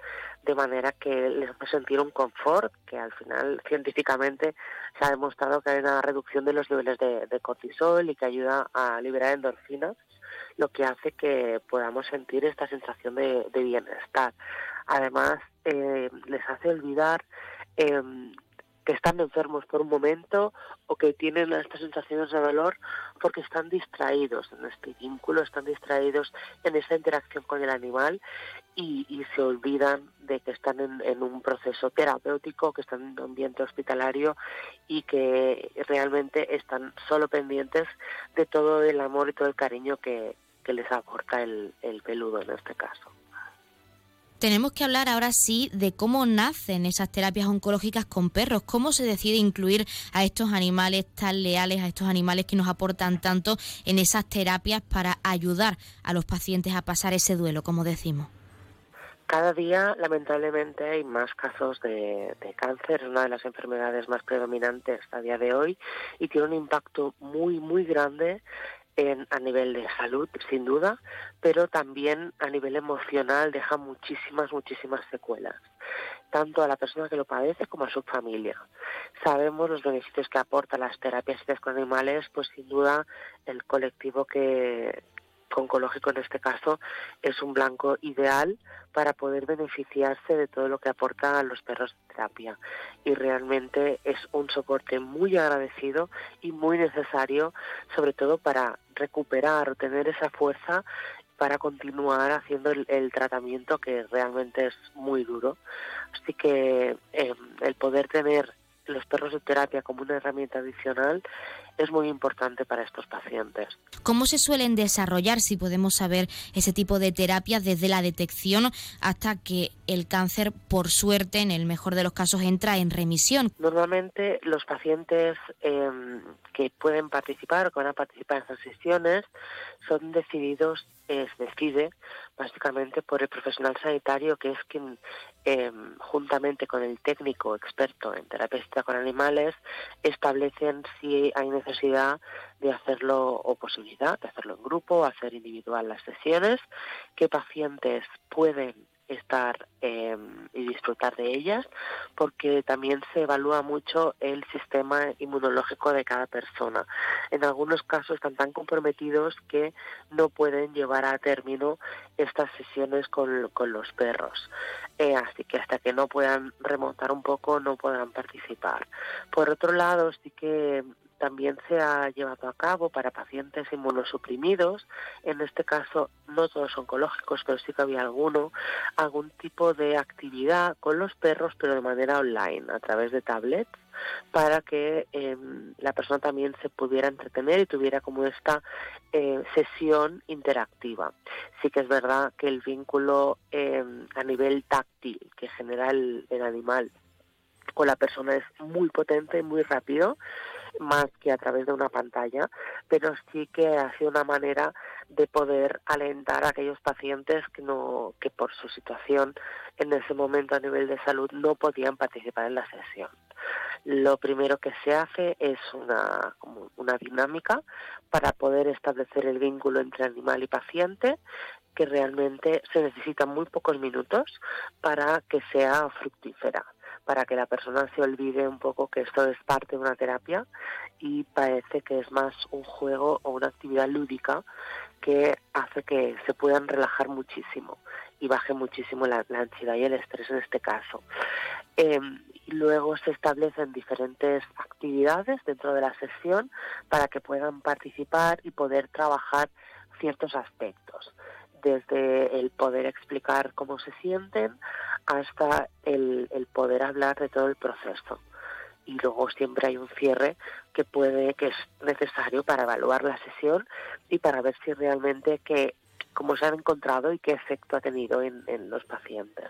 de manera que les hace sentir un confort, que al final científicamente se ha demostrado que hay una reducción de los niveles de, de cortisol y que ayuda a liberar endorfinas, lo que hace que podamos sentir esta sensación de, de bienestar. Además, eh, les hace olvidar eh, que están enfermos por un momento o que tienen estas sensaciones de dolor porque están distraídos en este vínculo, están distraídos en esa interacción con el animal y, se olvidan de que están en, un proceso terapéutico, que están en un ambiente hospitalario y que realmente están solo pendientes de todo el amor y todo el cariño que, les aporta el peludo en este caso.
Tenemos que hablar ahora sí de cómo nacen esas terapias oncológicas con perros, cómo se decide incluir a estos animales tan leales, a estos animales que nos aportan tanto en esas terapias para ayudar a los pacientes a pasar ese duelo, como decimos.
Cada día, lamentablemente, hay más casos de, cáncer, es una de las enfermedades más predominantes a día de hoy y tiene un impacto muy, muy grande en, a nivel de salud, sin duda, pero también a nivel emocional deja muchísimas, muchísimas secuelas, tanto a la persona que lo padece como a su familia. Sabemos los beneficios que aportan las terapias con animales, pues sin duda el colectivo que, oncológico en este caso es un blanco ideal para poder beneficiarse de todo lo que aportan los perros de terapia. Y realmente es un soporte muy agradecido y muy necesario sobre todo para recuperar o tener esa fuerza para continuar haciendo el, el tratamiento que realmente es muy duro. Así que eh, el poder tener los perros de terapia como una herramienta adicional es muy importante para estos pacientes.
¿Cómo se suelen desarrollar, si podemos saber, ese tipo de terapias desde la detección hasta que el cáncer, por suerte, en el mejor de los casos, entra en remisión?
Normalmente los pacientes eh, que pueden participar o que van a participar en estas sesiones son decididos eh, se decide básicamente por el profesional sanitario que es quien eh, juntamente con el técnico experto en terapia con animales establecen si hay necesidad de hacerlo o posibilidad de hacerlo en grupo hacer individual las sesiones, qué pacientes pueden estar eh, y disfrutar de ellas, porque también se evalúa mucho el sistema inmunológico de cada persona. En algunos casos están tan comprometidos que no pueden llevar a término estas sesiones con, con los perros. Eh, así que hasta que no puedan remontar un poco no podrán participar. Por otro lado, sí que también se ha llevado a cabo para pacientes inmunosuprimidos, en este caso no todos oncológicos, pero sí que había alguno, algún tipo de actividad con los perros, pero de manera online, a través de tablets, para que eh, la persona también se pudiera entretener y tuviera como esta eh, sesión interactiva. Sí que es verdad que el vínculo eh, a nivel táctil que genera el, animal con la persona es muy potente, muy rápido, más que a través de una pantalla, pero sí que ha sido una manera de poder alentar a aquellos pacientes que no que por su situación en ese momento a nivel de salud no podían participar en la sesión. Lo primero que se hace es una, una dinámica para poder establecer el vínculo entre animal y paciente, que realmente se necesitan muy pocos minutos para que sea fructífera para que la persona se olvide un poco que esto es parte de una terapia y parece que es más un juego o una actividad lúdica que hace que se puedan relajar muchísimo y baje muchísimo la, ansiedad y el estrés en este caso. Eh, y luego se establecen diferentes actividades dentro de la sesión para que puedan participar y poder trabajar ciertos aspectos desde el poder explicar cómo se sienten hasta el, el, poder hablar de todo el proceso. Y luego siempre hay un cierre que puede, que es necesario para evaluar la sesión y para ver si realmente que, cómo se han encontrado y qué efecto ha tenido en, en los pacientes.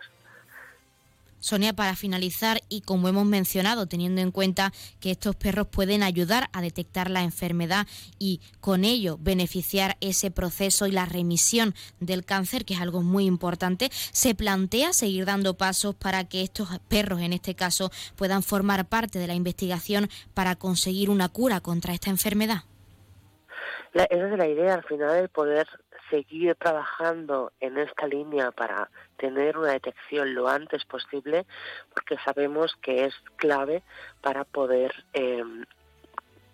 Sonia, para finalizar, y como hemos mencionado, teniendo en cuenta que estos perros pueden ayudar a detectar la enfermedad y con ello beneficiar ese proceso y la remisión del cáncer, que es algo muy importante, ¿se plantea seguir dando pasos para que estos perros, en este caso, puedan formar parte de la investigación para conseguir una cura contra esta enfermedad?
esa es la idea, al final, poder seguir trabajando en esta línea para tener una detección lo antes posible, porque sabemos que es clave para poder eh,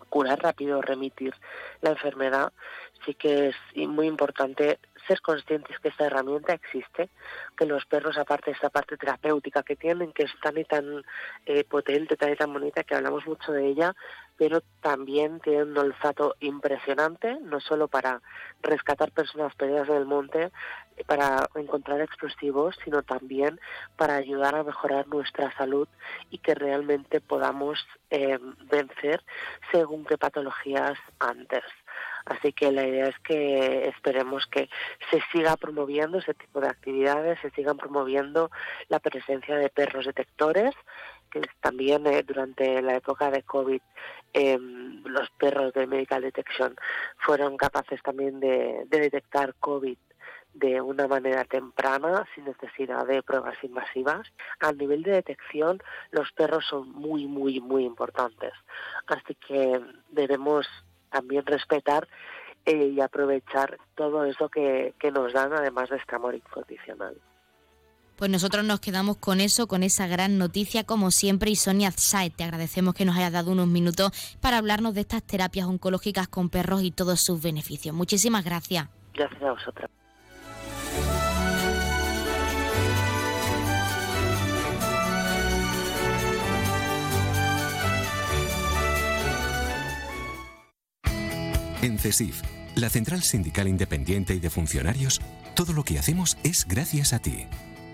curar rápido, remitir la enfermedad. Sí que es muy importante ser conscientes que esta herramienta existe, que los perros, aparte de esta parte terapéutica que tienen, que es tan y tan eh, potente, tan y tan bonita, que hablamos mucho de ella, pero también tienen un olfato impresionante, no solo para rescatar personas perdidas en el monte, eh, para encontrar explosivos, sino también para ayudar a mejorar nuestra salud y que realmente podamos eh, vencer según qué patologías antes. Así que la idea es que esperemos que se siga promoviendo ese tipo de actividades, se sigan promoviendo la presencia de perros detectores, que también eh, durante la época de COVID em, los perros de Medical Detection fueron capaces también de, de detectar COVID de una manera temprana, sin necesidad de pruebas invasivas. A nivel de detección, los perros son muy, muy, muy importantes. Así que debemos también respetar eh, y aprovechar todo eso que, que, nos dan, además de este amor incondicional.
Pues nosotros nos quedamos con eso, con esa gran noticia, como siempre. Y Sonia Saez, te agradecemos que nos hayas dado unos minutos para hablarnos de estas terapias oncológicas con perros y todos sus beneficios. Muchísimas gracias.
Gracias a vosotras.
En CESIF, la Central Sindical Independiente y de Funcionarios, todo lo que hacemos es gracias a ti.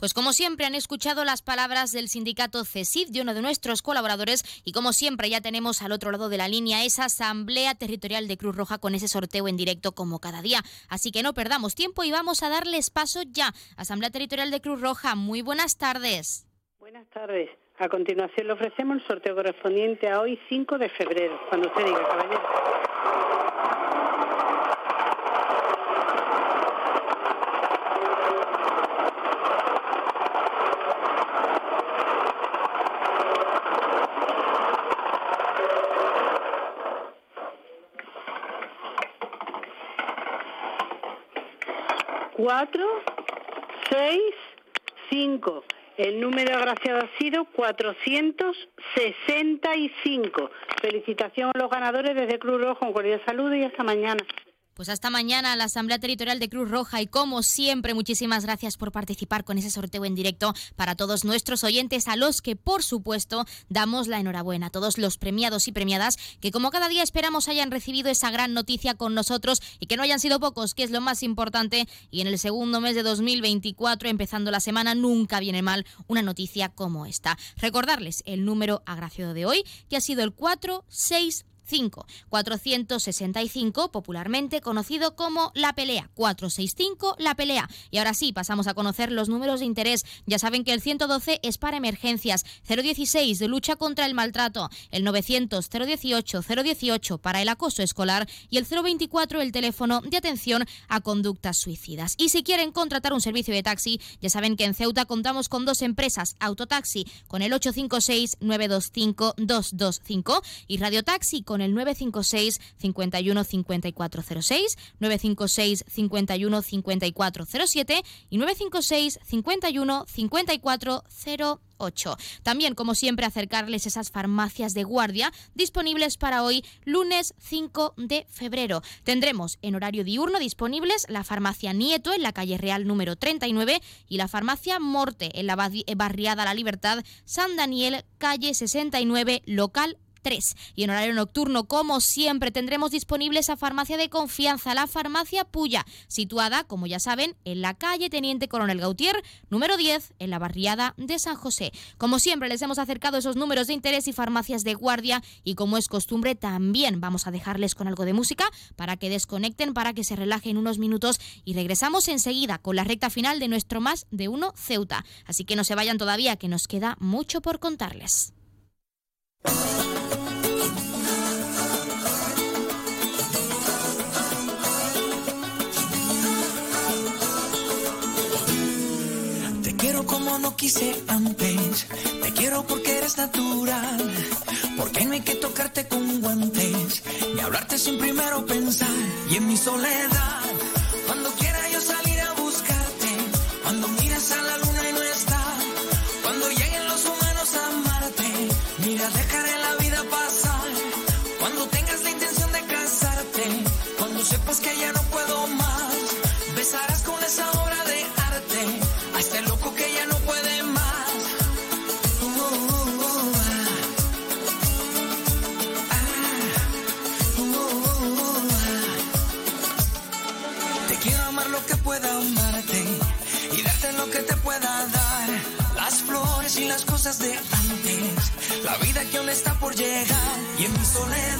Pues como siempre han escuchado las palabras del sindicato CESIF de uno de nuestros colaboradores y como siempre ya tenemos al otro lado de la línea esa asamblea territorial de Cruz Roja con ese sorteo en directo como cada día. Así que no perdamos tiempo y vamos a darles paso ya. Asamblea Territorial de Cruz Roja, muy buenas tardes.
Buenas tardes. A continuación le ofrecemos el sorteo correspondiente a hoy 5 de febrero. Cuando usted diga, caballero. Cuatro, seis, cinco. El número agraciado ha sido 465. Felicitación a los ganadores desde Cruz Roja. Un cordial saludo y hasta mañana.
Pues hasta mañana la Asamblea Territorial de Cruz Roja. Y como siempre muchísimas gracias por participar con ese sorteo en directo para todos nuestros oyentes a los que por supuesto damos la enhorabuena. A todos los premiados y premiadas que como cada día esperamos hayan recibido esa gran noticia con nosotros y que no hayan sido pocos, que es lo más importante. Y en el segundo mes de 2024 empezando la semana nunca viene mal una noticia como esta. Recordarles el número agraciado de hoy que ha sido el 465 465, popularmente conocido como La Pelea. 465, La Pelea. Y ahora sí, pasamos a conocer los números de interés. Ya saben que el 112 es para emergencias, 016 de lucha contra el maltrato, el 900 018 018 para el acoso escolar y el 024 el teléfono de atención a conductas suicidas. Y si quieren contratar un servicio de taxi, ya saben que en Ceuta contamos con dos empresas, Autotaxi con el 856 925 225 y Radiotaxi con el 956 51 5406, 956 51 5407 y 956 51 5408. 8. También, como siempre, acercarles esas farmacias de guardia disponibles para hoy, lunes 5 de febrero. Tendremos en horario diurno disponibles la farmacia Nieto en la calle Real número 39 y la farmacia Morte en la barriada La Libertad, San Daniel, calle 69, local 3. Y en horario nocturno, como siempre, tendremos disponible esa farmacia de confianza, la farmacia Puya, situada, como ya saben, en la calle Teniente Coronel Gautier, número 10, en la barriada de San José. Como siempre, les hemos acercado esos números de interés y farmacias de guardia y como es costumbre, también vamos a dejarles con algo de música para que desconecten, para que se relajen unos minutos y regresamos enseguida con la recta final de nuestro Más de Uno Ceuta. Así que no se vayan todavía, que nos queda mucho por contarles.
Quiero como no quise antes. Te quiero porque eres natural. Porque no hay que tocarte con guantes. Ni hablarte sin primero pensar. Y en mi soledad, cuando cosas de antes. La vida que aún está por llegar y en mi soledad.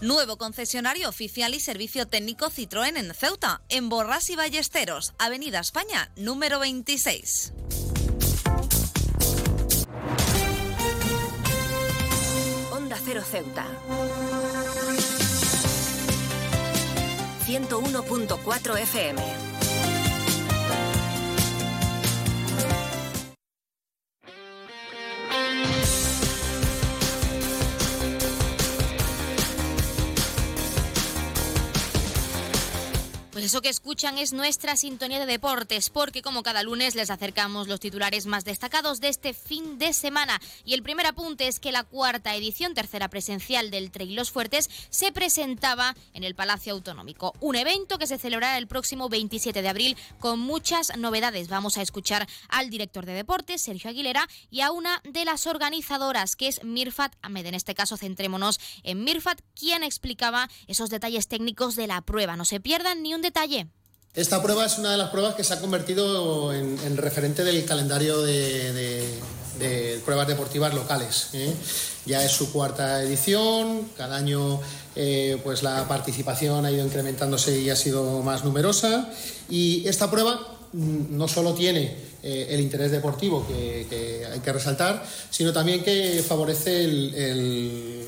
Nuevo concesionario oficial y servicio técnico Citroën en Ceuta, en Borras y Ballesteros, Avenida España, número 26.
Onda Cero Ceuta. 101.4 FM.
Pues eso que escuchan es nuestra sintonía de deportes, porque como cada lunes les acercamos los titulares más destacados de este fin de semana. Y el primer apunte es que la cuarta edición, tercera presencial del Trail Los Fuertes, se presentaba en el Palacio Autonómico. Un evento que se celebrará el próximo 27 de abril con muchas novedades. Vamos a escuchar al director de deportes, Sergio Aguilera, y a una de las organizadoras, que es Mirfat Ahmed. En este caso, centrémonos en Mirfat, quien explicaba esos detalles técnicos de la prueba. No se pierdan ni un detalle.
Esta prueba es una de las pruebas que se ha convertido en, en referente del calendario de, pruebas deportivas locales. ¿eh? Ya es su cuarta edición, cada año eh, pues la participación ha ido incrementándose y ha sido más numerosa. Y esta prueba mm, no solo tiene eh, el interés deportivo que, hay que resaltar, sino también que favorece el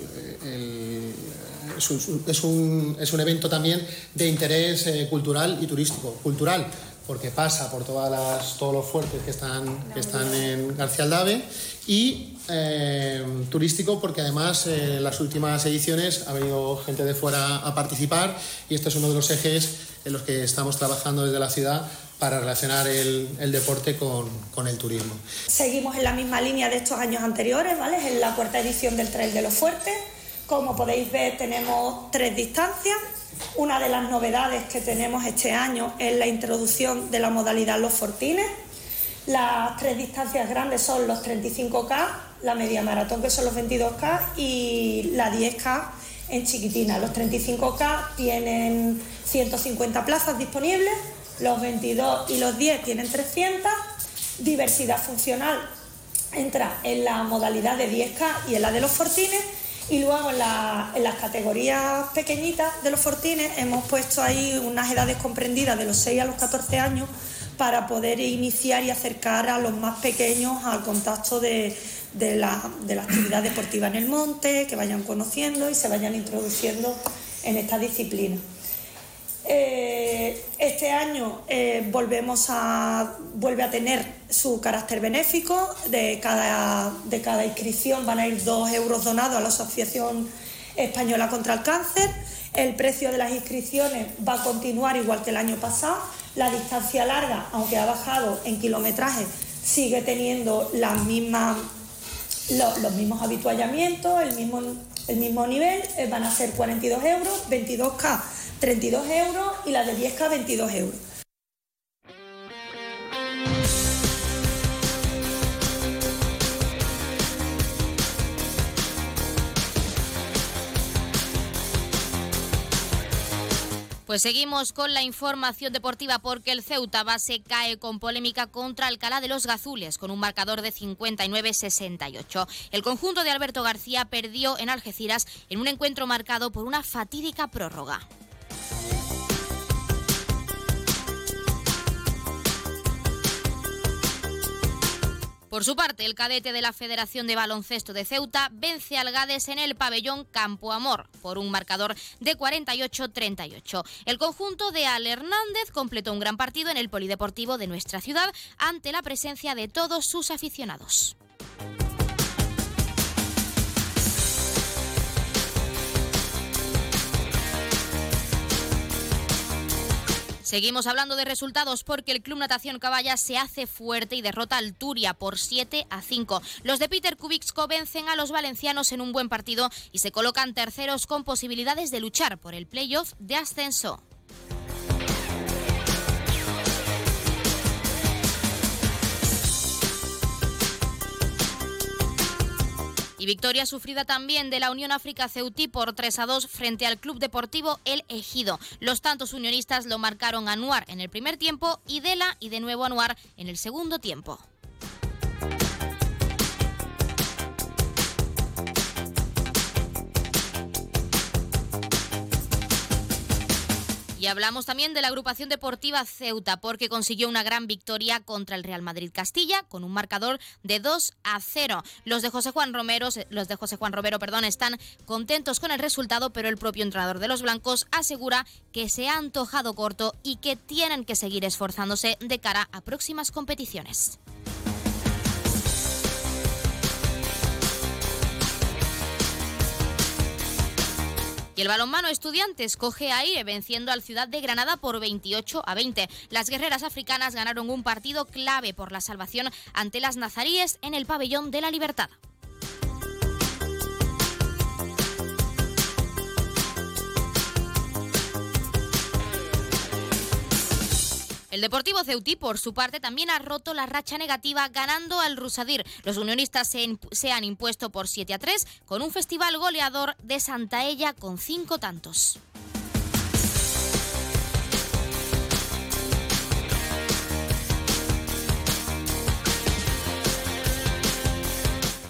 es un, es un- es un evento también de interés eh, cultural y turístico. Cultural, porque pasa por todas las, todos los fuertes que están, que están en García Aldave y eh, turístico porque además eh, en las últimas ediciones ha venido gente de fuera a participar y este es uno de los ejes en los que estamos trabajando desde la ciudad para relacionar el, el deporte con, con el turismo.
Seguimos en la misma línea de estos años anteriores, ¿vale? Es la cuarta edición del Trail de los Fuertes. Como podéis ver, tenemos tres distancias. Una de las novedades que tenemos este año es la introducción de la modalidad Los Fortines. Las tres distancias grandes son los 35K, la media maratón que son los 22K y la 10K en chiquitina. Los 35K tienen 150 plazas disponibles, los 22 y los 10 tienen 300. Diversidad funcional entra en la modalidad de 10K y en la de los fortines. Y luego en, las categorías pequeñitas de los fortines hemos puesto ahí unas edades comprendidas de los 6 a los 14 años para poder iniciar y acercar a los más pequeños al contacto de, la, actividad deportiva en el monte, que vayan conociendo y se vayan introduciendo en esta disciplina. Eh, este año eh, volvemos a, vuelve a tener su carácter benéfico. De cada, de cada inscripción van a ir dos euros donados a la Asociación Española contra el Cáncer. El precio de las inscripciones va a continuar igual que el año pasado la distancia larga, aunque ha bajado en kilometraje, sigue teniendo las mismas, los, mismos habituallamientos, el mismo, el mismo nivel, eh, van a ser 42 euros, 22K 32 euros y la de 10K 22 euros.
Pues seguimos con la información deportiva porque el Ceuta base cae con polémica contra Alcalá de los Gazules con un marcador de 59-68. El conjunto de Alberto García perdió en Algeciras en un encuentro marcado por una fatídica prórroga. Por su parte, el cadete de la Federación de Baloncesto de Ceuta vence al Gades en el pabellón Campo Amor por un marcador de 48-38. El conjunto de Al Hernández completó un gran partido en el polideportivo de nuestra ciudad ante la presencia de todos sus aficionados. Seguimos hablando de resultados porque el Club Natación Caballa se hace fuerte y derrota al Turia por 7 a 5. Los de Peter Kubicsko vencen a los valencianos en un buen partido y se colocan terceros con posibilidades de luchar por el playoff de ascenso. Victoria sufrida también de la Unión África Ceutí por 3 a 2 frente al Club Deportivo El Ejido. Los tantos unionistas lo marcaron Anuar en el primer tiempo y Dela y de nuevo Anuar en el segundo tiempo. Y hablamos también de la agrupación deportiva Ceuta, porque consiguió una gran victoria contra el Real Madrid Castilla con un marcador de 2 a 0. Los de José Juan Romero, los de José Juan Romero, perdón, están contentos con el resultado, pero el propio entrenador de los blancos asegura que se ha antojado corto y que tienen que seguir esforzándose de cara a próximas competiciones. Y el balonmano Estudiantes coge aire venciendo al Ciudad de Granada por 28 a 20. Las guerreras africanas ganaron un partido clave por la salvación ante las nazaríes en el pabellón de la libertad. El Deportivo Ceutí, por su parte, también ha roto la racha negativa ganando al Rusadir. Los unionistas se, han impuesto por 7 a 3 con un festival goleador de Santaella con cinco tantos.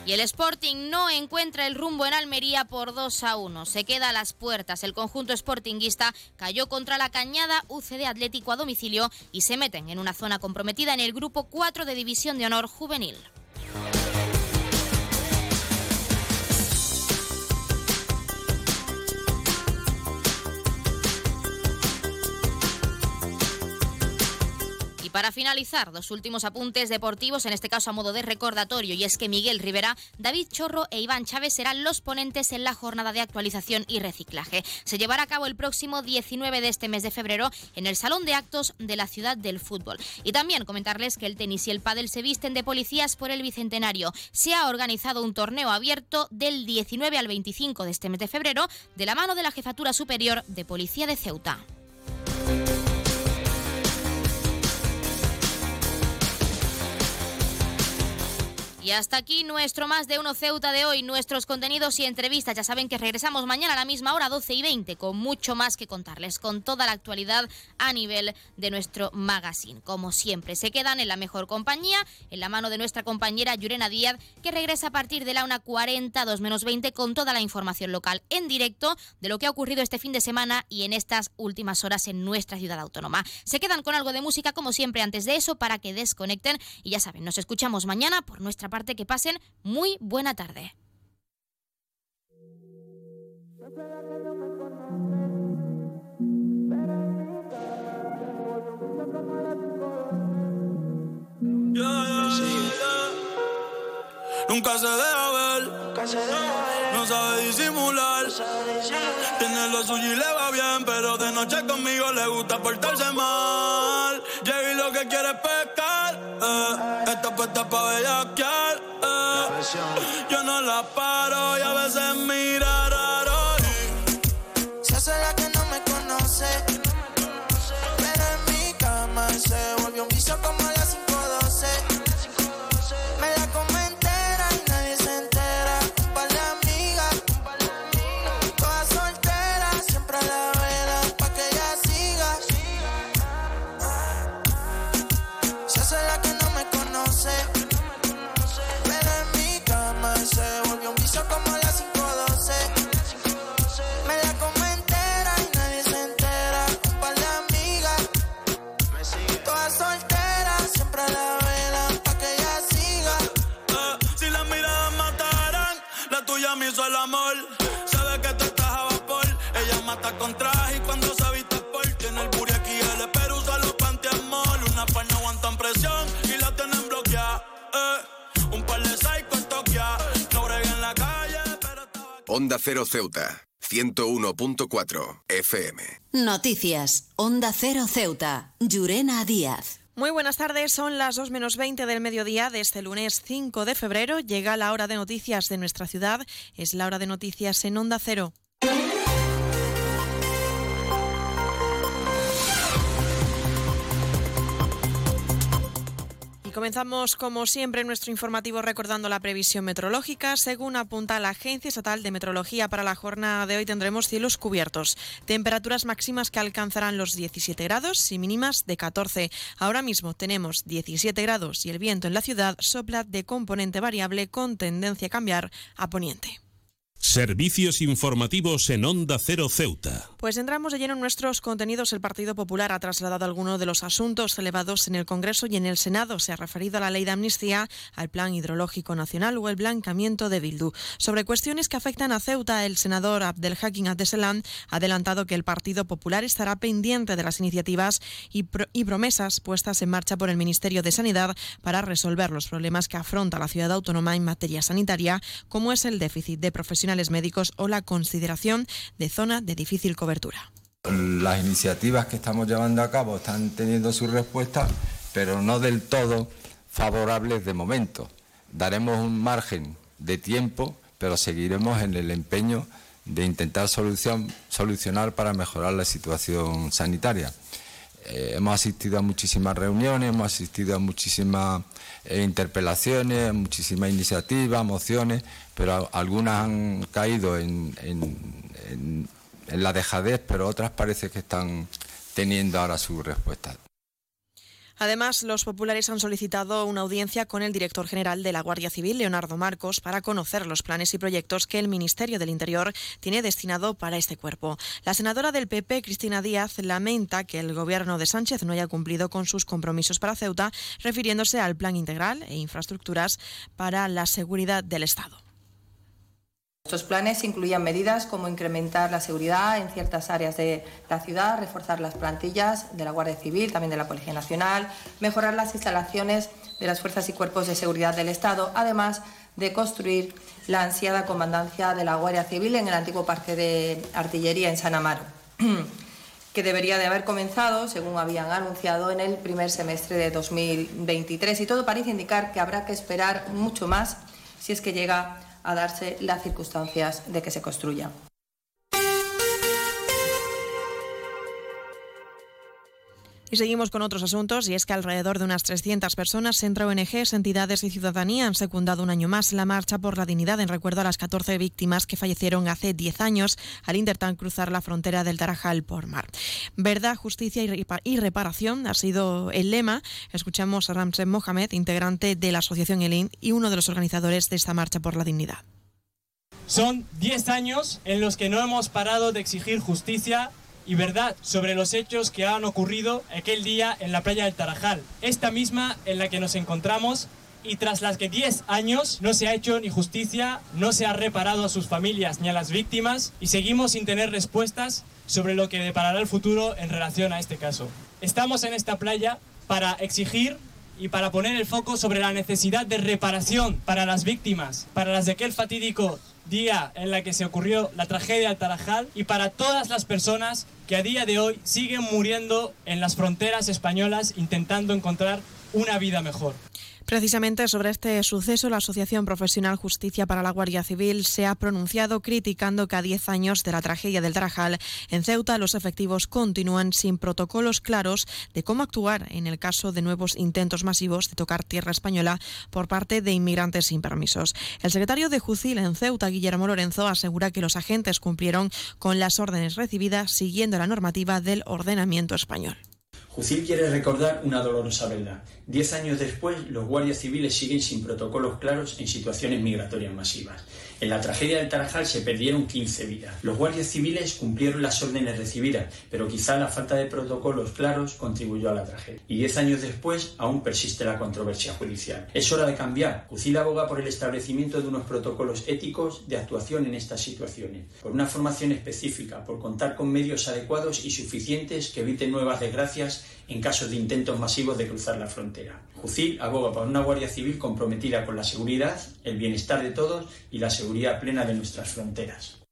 Y el Sporting no encuentra el rumbo en Almería por 2 a 1. Se queda a las puertas. El conjunto sportinguista cayó contra la cañada UCD Atlético a domicilio y se meten en una zona comprometida en el grupo 4 de División de Honor Juvenil. Para finalizar, los últimos apuntes deportivos, en este caso a modo de recordatorio, y es que Miguel Rivera, David Chorro e Iván Chávez serán los ponentes en la jornada de actualización y reciclaje. Se llevará a cabo el próximo 19 de este mes de febrero en el Salón de Actos de la Ciudad del Fútbol. Y también comentarles que el tenis y el pádel se visten de policías por el Bicentenario. Se ha organizado un torneo abierto del 19 al 25 de este mes de febrero de la mano de la Jefatura Superior de Policía de Ceuta. Y hasta aquí nuestro más de uno Ceuta de hoy, nuestros contenidos y entrevistas. Ya saben que regresamos mañana a la misma hora, 12 y 20, con mucho más que contarles, con toda la actualidad a nivel de nuestro magazine. Como siempre, se quedan en la mejor compañía, en la mano de nuestra compañera Yurena Díaz, que regresa a partir de la 1.40, 2 menos 20, con toda la información local en directo de lo que ha ocurrido este fin de semana y en estas últimas horas en nuestra ciudad autónoma. Se quedan con algo de música, como siempre, antes de eso, para que desconecten. Y ya saben, nos escuchamos mañana por nuestra parte que pasen muy buena tarde.
Nunca se deja ver, no sabe disimular. Tiene lo suyo y le va bien, pero de noche conmigo le gusta portarse mal. Llega y lo que quiere es pescar, eh. está puesta pa' bellaquear. Eh. Yo no la paro y a veces mira
Onda Cero Ceuta, 101.4 FM.
Noticias. Onda Cero Ceuta. Llurena Díaz.
Muy buenas tardes, son las 2 menos 20 del mediodía de este lunes 5 de febrero. Llega la hora de noticias de nuestra ciudad. Es la hora de noticias en Onda Cero. Comenzamos, como siempre, nuestro informativo recordando la previsión meteorológica. Según apunta la Agencia Estatal de Meteorología, para la jornada de hoy tendremos cielos cubiertos, temperaturas máximas que alcanzarán los 17 grados y mínimas de 14. Ahora mismo tenemos 17 grados y el viento en la ciudad sopla de componente variable con tendencia a cambiar a poniente.
Servicios informativos en Onda Cero Ceuta.
Pues entramos de lleno en nuestros contenidos. El Partido Popular ha trasladado algunos de los asuntos elevados en el Congreso y en el Senado. Se ha referido a la ley de amnistía, al Plan Hidrológico Nacional o el blancamiento de Bildu. Sobre cuestiones que afectan a Ceuta, el senador Abdelhakim Abdeselam ha adelantado que el Partido Popular estará pendiente de las iniciativas y, pro- y promesas puestas en marcha por el Ministerio de Sanidad para resolver los problemas que afronta la ciudad autónoma en materia sanitaria, como es el déficit de profesionales médicos o la consideración de zona de difícil cobertura.
Las iniciativas que estamos llevando a cabo están teniendo su respuesta, pero no del todo favorables de momento. Daremos un margen de tiempo, pero seguiremos en el empeño de intentar solución- solucionar para mejorar la situación sanitaria. Eh, hemos asistido a muchísimas reuniones, hemos asistido a muchísimas eh, interpelaciones, muchísimas iniciativas, mociones, pero algunas han caído en- en la dejadez, pero otras parece que están teniendo ahora su respuesta.
Además, los populares han solicitado una audiencia con el director general de la Guardia Civil, Leonardo Marcos, para conocer los planes y proyectos que el Ministerio del Interior tiene destinado para este cuerpo. La senadora del PP, Cristina Díaz, lamenta que el gobierno de Sánchez no haya cumplido con sus compromisos para Ceuta, refiriéndose al plan integral e infraestructuras para la seguridad del Estado.
Estos planes incluían medidas como incrementar la seguridad en ciertas áreas de la ciudad, reforzar las plantillas de la Guardia Civil, también de la Policía Nacional, mejorar las instalaciones de las fuerzas y cuerpos de seguridad del Estado, además de construir la ansiada comandancia de la Guardia Civil en el antiguo Parque de Artillería en San Amaro, que debería de haber comenzado, según habían anunciado, en el primer semestre de 2023. Y todo parece indicar que habrá que esperar mucho más si es que llega a darse las circunstancias de que se construya.
Y seguimos con otros asuntos, y es que alrededor de unas 300 personas, entre ONGs, entidades y ciudadanía, han secundado un año más la marcha por la dignidad en recuerdo a las 14 víctimas que fallecieron hace 10 años al intentar cruzar la frontera del Tarajal por mar. Verdad, justicia y reparación ha sido el lema. Escuchamos a Ramsey Mohamed, integrante de la Asociación ELIN y uno de los organizadores de esta marcha por la dignidad.
Son 10 años en los que no hemos parado de exigir justicia y verdad sobre los hechos que han ocurrido aquel día en la playa del Tarajal, esta misma en la que nos encontramos y tras las que 10 años no se ha hecho ni justicia, no se ha reparado a sus familias ni a las víctimas y seguimos sin tener respuestas sobre lo que deparará el futuro en relación a este caso. Estamos en esta playa para exigir y para poner el foco sobre la necesidad de reparación para las víctimas, para las de aquel fatídico día en la que se ocurrió la tragedia del Tarajal y para todas las personas que a día de hoy siguen muriendo en las fronteras españolas intentando encontrar una vida mejor.
Precisamente sobre este suceso, la Asociación Profesional Justicia para la Guardia Civil se ha pronunciado criticando que a 10 años de la tragedia del Tarajal, en Ceuta los efectivos continúan sin protocolos claros de cómo actuar en el caso de nuevos intentos masivos de tocar tierra española por parte de inmigrantes sin permisos. El secretario de Jucil en Ceuta, Guillermo Lorenzo, asegura que los agentes cumplieron con las órdenes recibidas siguiendo la normativa del ordenamiento español.
Jucil quiere recordar una dolorosa verdad. Diez años después, los guardias civiles siguen sin protocolos claros en situaciones migratorias masivas. En la tragedia del Tarajal se perdieron 15 vidas. Los guardias civiles cumplieron las órdenes recibidas, pero quizá la falta de protocolos claros contribuyó a la tragedia. Y diez años después aún persiste la controversia judicial. Es hora de cambiar. Jucil aboga por el establecimiento de unos protocolos éticos de actuación en estas situaciones, por una formación específica, por contar con medios adecuados y suficientes que eviten nuevas desgracias en casos de intentos masivos de cruzar la frontera. Jucil aboga por una Guardia Civil comprometida con la seguridad, el bienestar de todos y la seguridad plena de nuestras fronteras.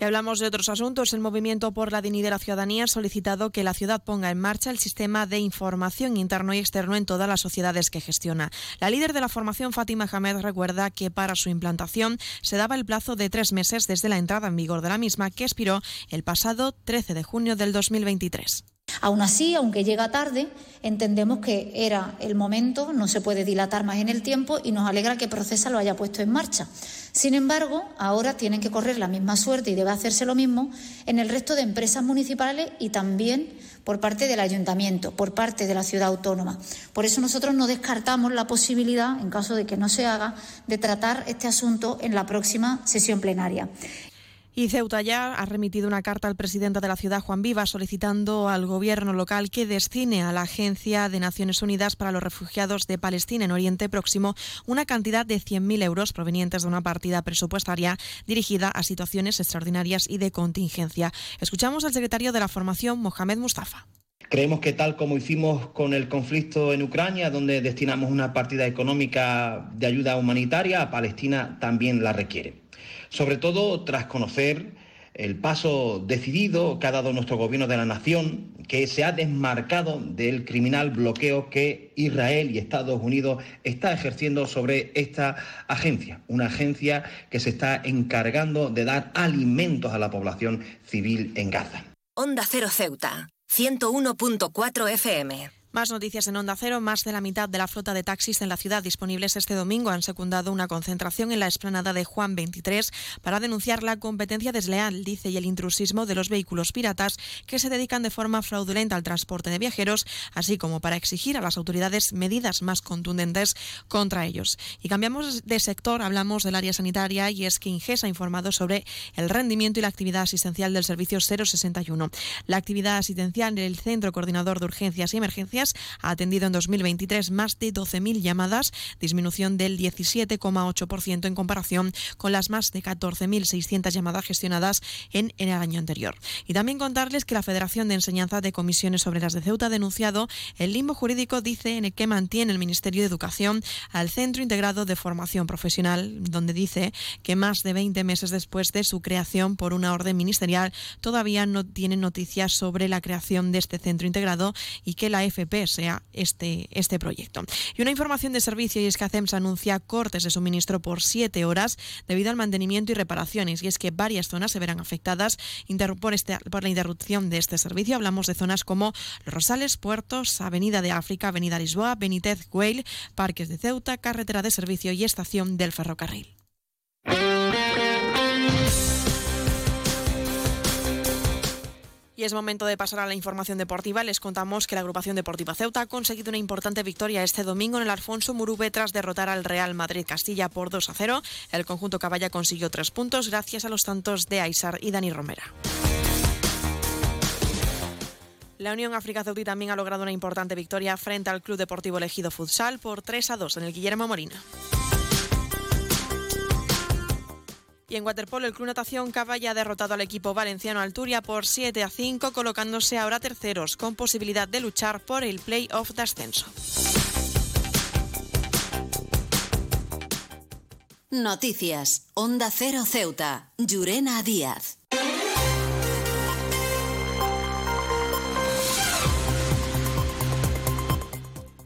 Y hablamos de otros asuntos. El Movimiento por la Dignidad de la Ciudadanía ha solicitado que la ciudad ponga en marcha el sistema de información interno y externo en todas las sociedades que gestiona. La líder de la formación, Fátima Hamed, recuerda que para su implantación se daba el plazo de tres meses desde la entrada en vigor de la misma, que expiró el pasado 13 de junio del 2023.
Aún así, aunque llega tarde, entendemos que era el momento, no se puede dilatar más en el tiempo y nos alegra que Procesa lo haya puesto en marcha. Sin embargo, ahora tienen que correr la misma suerte y debe hacerse lo mismo en el resto de empresas municipales y también por parte del ayuntamiento, por parte de la ciudad autónoma. Por eso nosotros no descartamos la posibilidad, en caso de que no se haga, de tratar este asunto en la próxima sesión plenaria.
Y Ceuta ya ha remitido una carta al presidente de la ciudad, Juan Viva, solicitando al gobierno local que destine a la Agencia de Naciones Unidas para los Refugiados de Palestina en Oriente Próximo una cantidad de 100.000 euros provenientes de una partida presupuestaria dirigida a situaciones extraordinarias y de contingencia. Escuchamos al secretario de la formación, Mohamed Mustafa.
Creemos que tal como hicimos con el conflicto en Ucrania, donde destinamos una partida económica de ayuda humanitaria, a Palestina también la requiere sobre todo tras conocer el paso decidido que ha dado nuestro gobierno de la nación, que se ha desmarcado del criminal bloqueo que Israel y Estados Unidos está ejerciendo sobre esta agencia, una agencia que se está encargando de dar alimentos a la población civil en Gaza.
Onda Cero Ceuta, 101.4 FM.
Más noticias en Onda Cero. Más de la mitad de la flota de taxis en la ciudad disponibles este domingo han secundado una concentración en la explanada de Juan 23 para denunciar la competencia desleal, dice, y el intrusismo de los vehículos piratas que se dedican de forma fraudulenta al transporte de viajeros, así como para exigir a las autoridades medidas más contundentes contra ellos. Y cambiamos de sector, hablamos del área sanitaria y es que Inges ha informado sobre el rendimiento y la actividad asistencial del servicio 061. La actividad asistencial del Centro Coordinador de Urgencias y Emergencias ha atendido en 2023 más de 12.000 llamadas, disminución del 17,8% en comparación con las más de 14.600 llamadas gestionadas en, el año anterior. Y también contarles que la Federación de Enseñanza de Comisiones Obreras de Ceuta ha denunciado el limbo jurídico, dice, en el que mantiene el Ministerio de Educación al Centro Integrado de Formación Profesional, donde dice que más de 20 meses después de su creación por una orden ministerial, todavía no tienen noticias sobre la creación de este centro integrado y que la FP pese a este, este proyecto. Y una información de servicio y es que ACEMS anuncia cortes de suministro por siete horas debido al mantenimiento y reparaciones. Y es que varias zonas se verán afectadas por, este, por la interrupción de este servicio. Hablamos de zonas como Los Rosales, Puertos, Avenida de África, Avenida Lisboa, Benítez, Güell, Parques de Ceuta, Carretera de Servicio y Estación del Ferrocarril. Y es momento de pasar a la información deportiva. Les contamos que la agrupación deportiva Ceuta ha conseguido una importante victoria este domingo en el Alfonso Murube tras derrotar al Real Madrid Castilla por 2 a 0. El conjunto Caballa consiguió tres puntos gracias a los tantos de Aysar y Dani Romera. La Unión África Ceutí también ha logrado una importante victoria frente al Club Deportivo Elegido Futsal por 3 a 2 en el Guillermo Morina. Y en waterpolo, el Club Natación Caballa ha derrotado al equipo valenciano Alturia por 7 a 5, colocándose ahora terceros, con posibilidad de luchar por el play-off de ascenso.
Noticias. Onda Cero Ceuta. Llurena Díaz.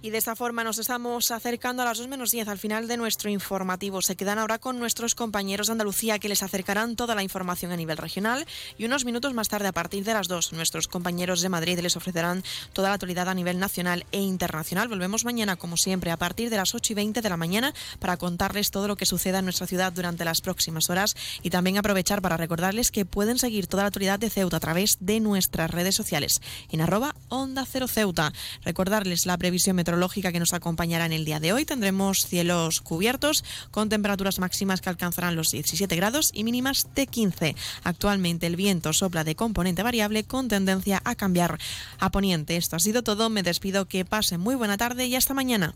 Y de esta forma nos estamos acercando a las 2 menos 10 al final de nuestro informativo. Se quedan ahora con nuestros compañeros de Andalucía que les acercarán toda la información a nivel regional y unos minutos más tarde, a partir de las 2, nuestros compañeros de Madrid les ofrecerán toda la actualidad a nivel nacional e internacional. Volvemos mañana, como siempre, a partir de las 8 y 20 de la mañana para contarles todo lo que suceda en nuestra ciudad durante las próximas horas y también aprovechar para recordarles que pueden seguir toda la actualidad de Ceuta a través de nuestras redes sociales en arroba Onda Cero Ceuta. Recordarles la previsión meteorológica lógica que nos acompañará en el día de hoy. Tendremos cielos cubiertos con temperaturas máximas que alcanzarán los 17 grados y mínimas de 15. Actualmente el viento sopla de componente variable con tendencia a cambiar a poniente. Esto ha sido todo. Me despido. Que pase muy buena tarde y hasta mañana.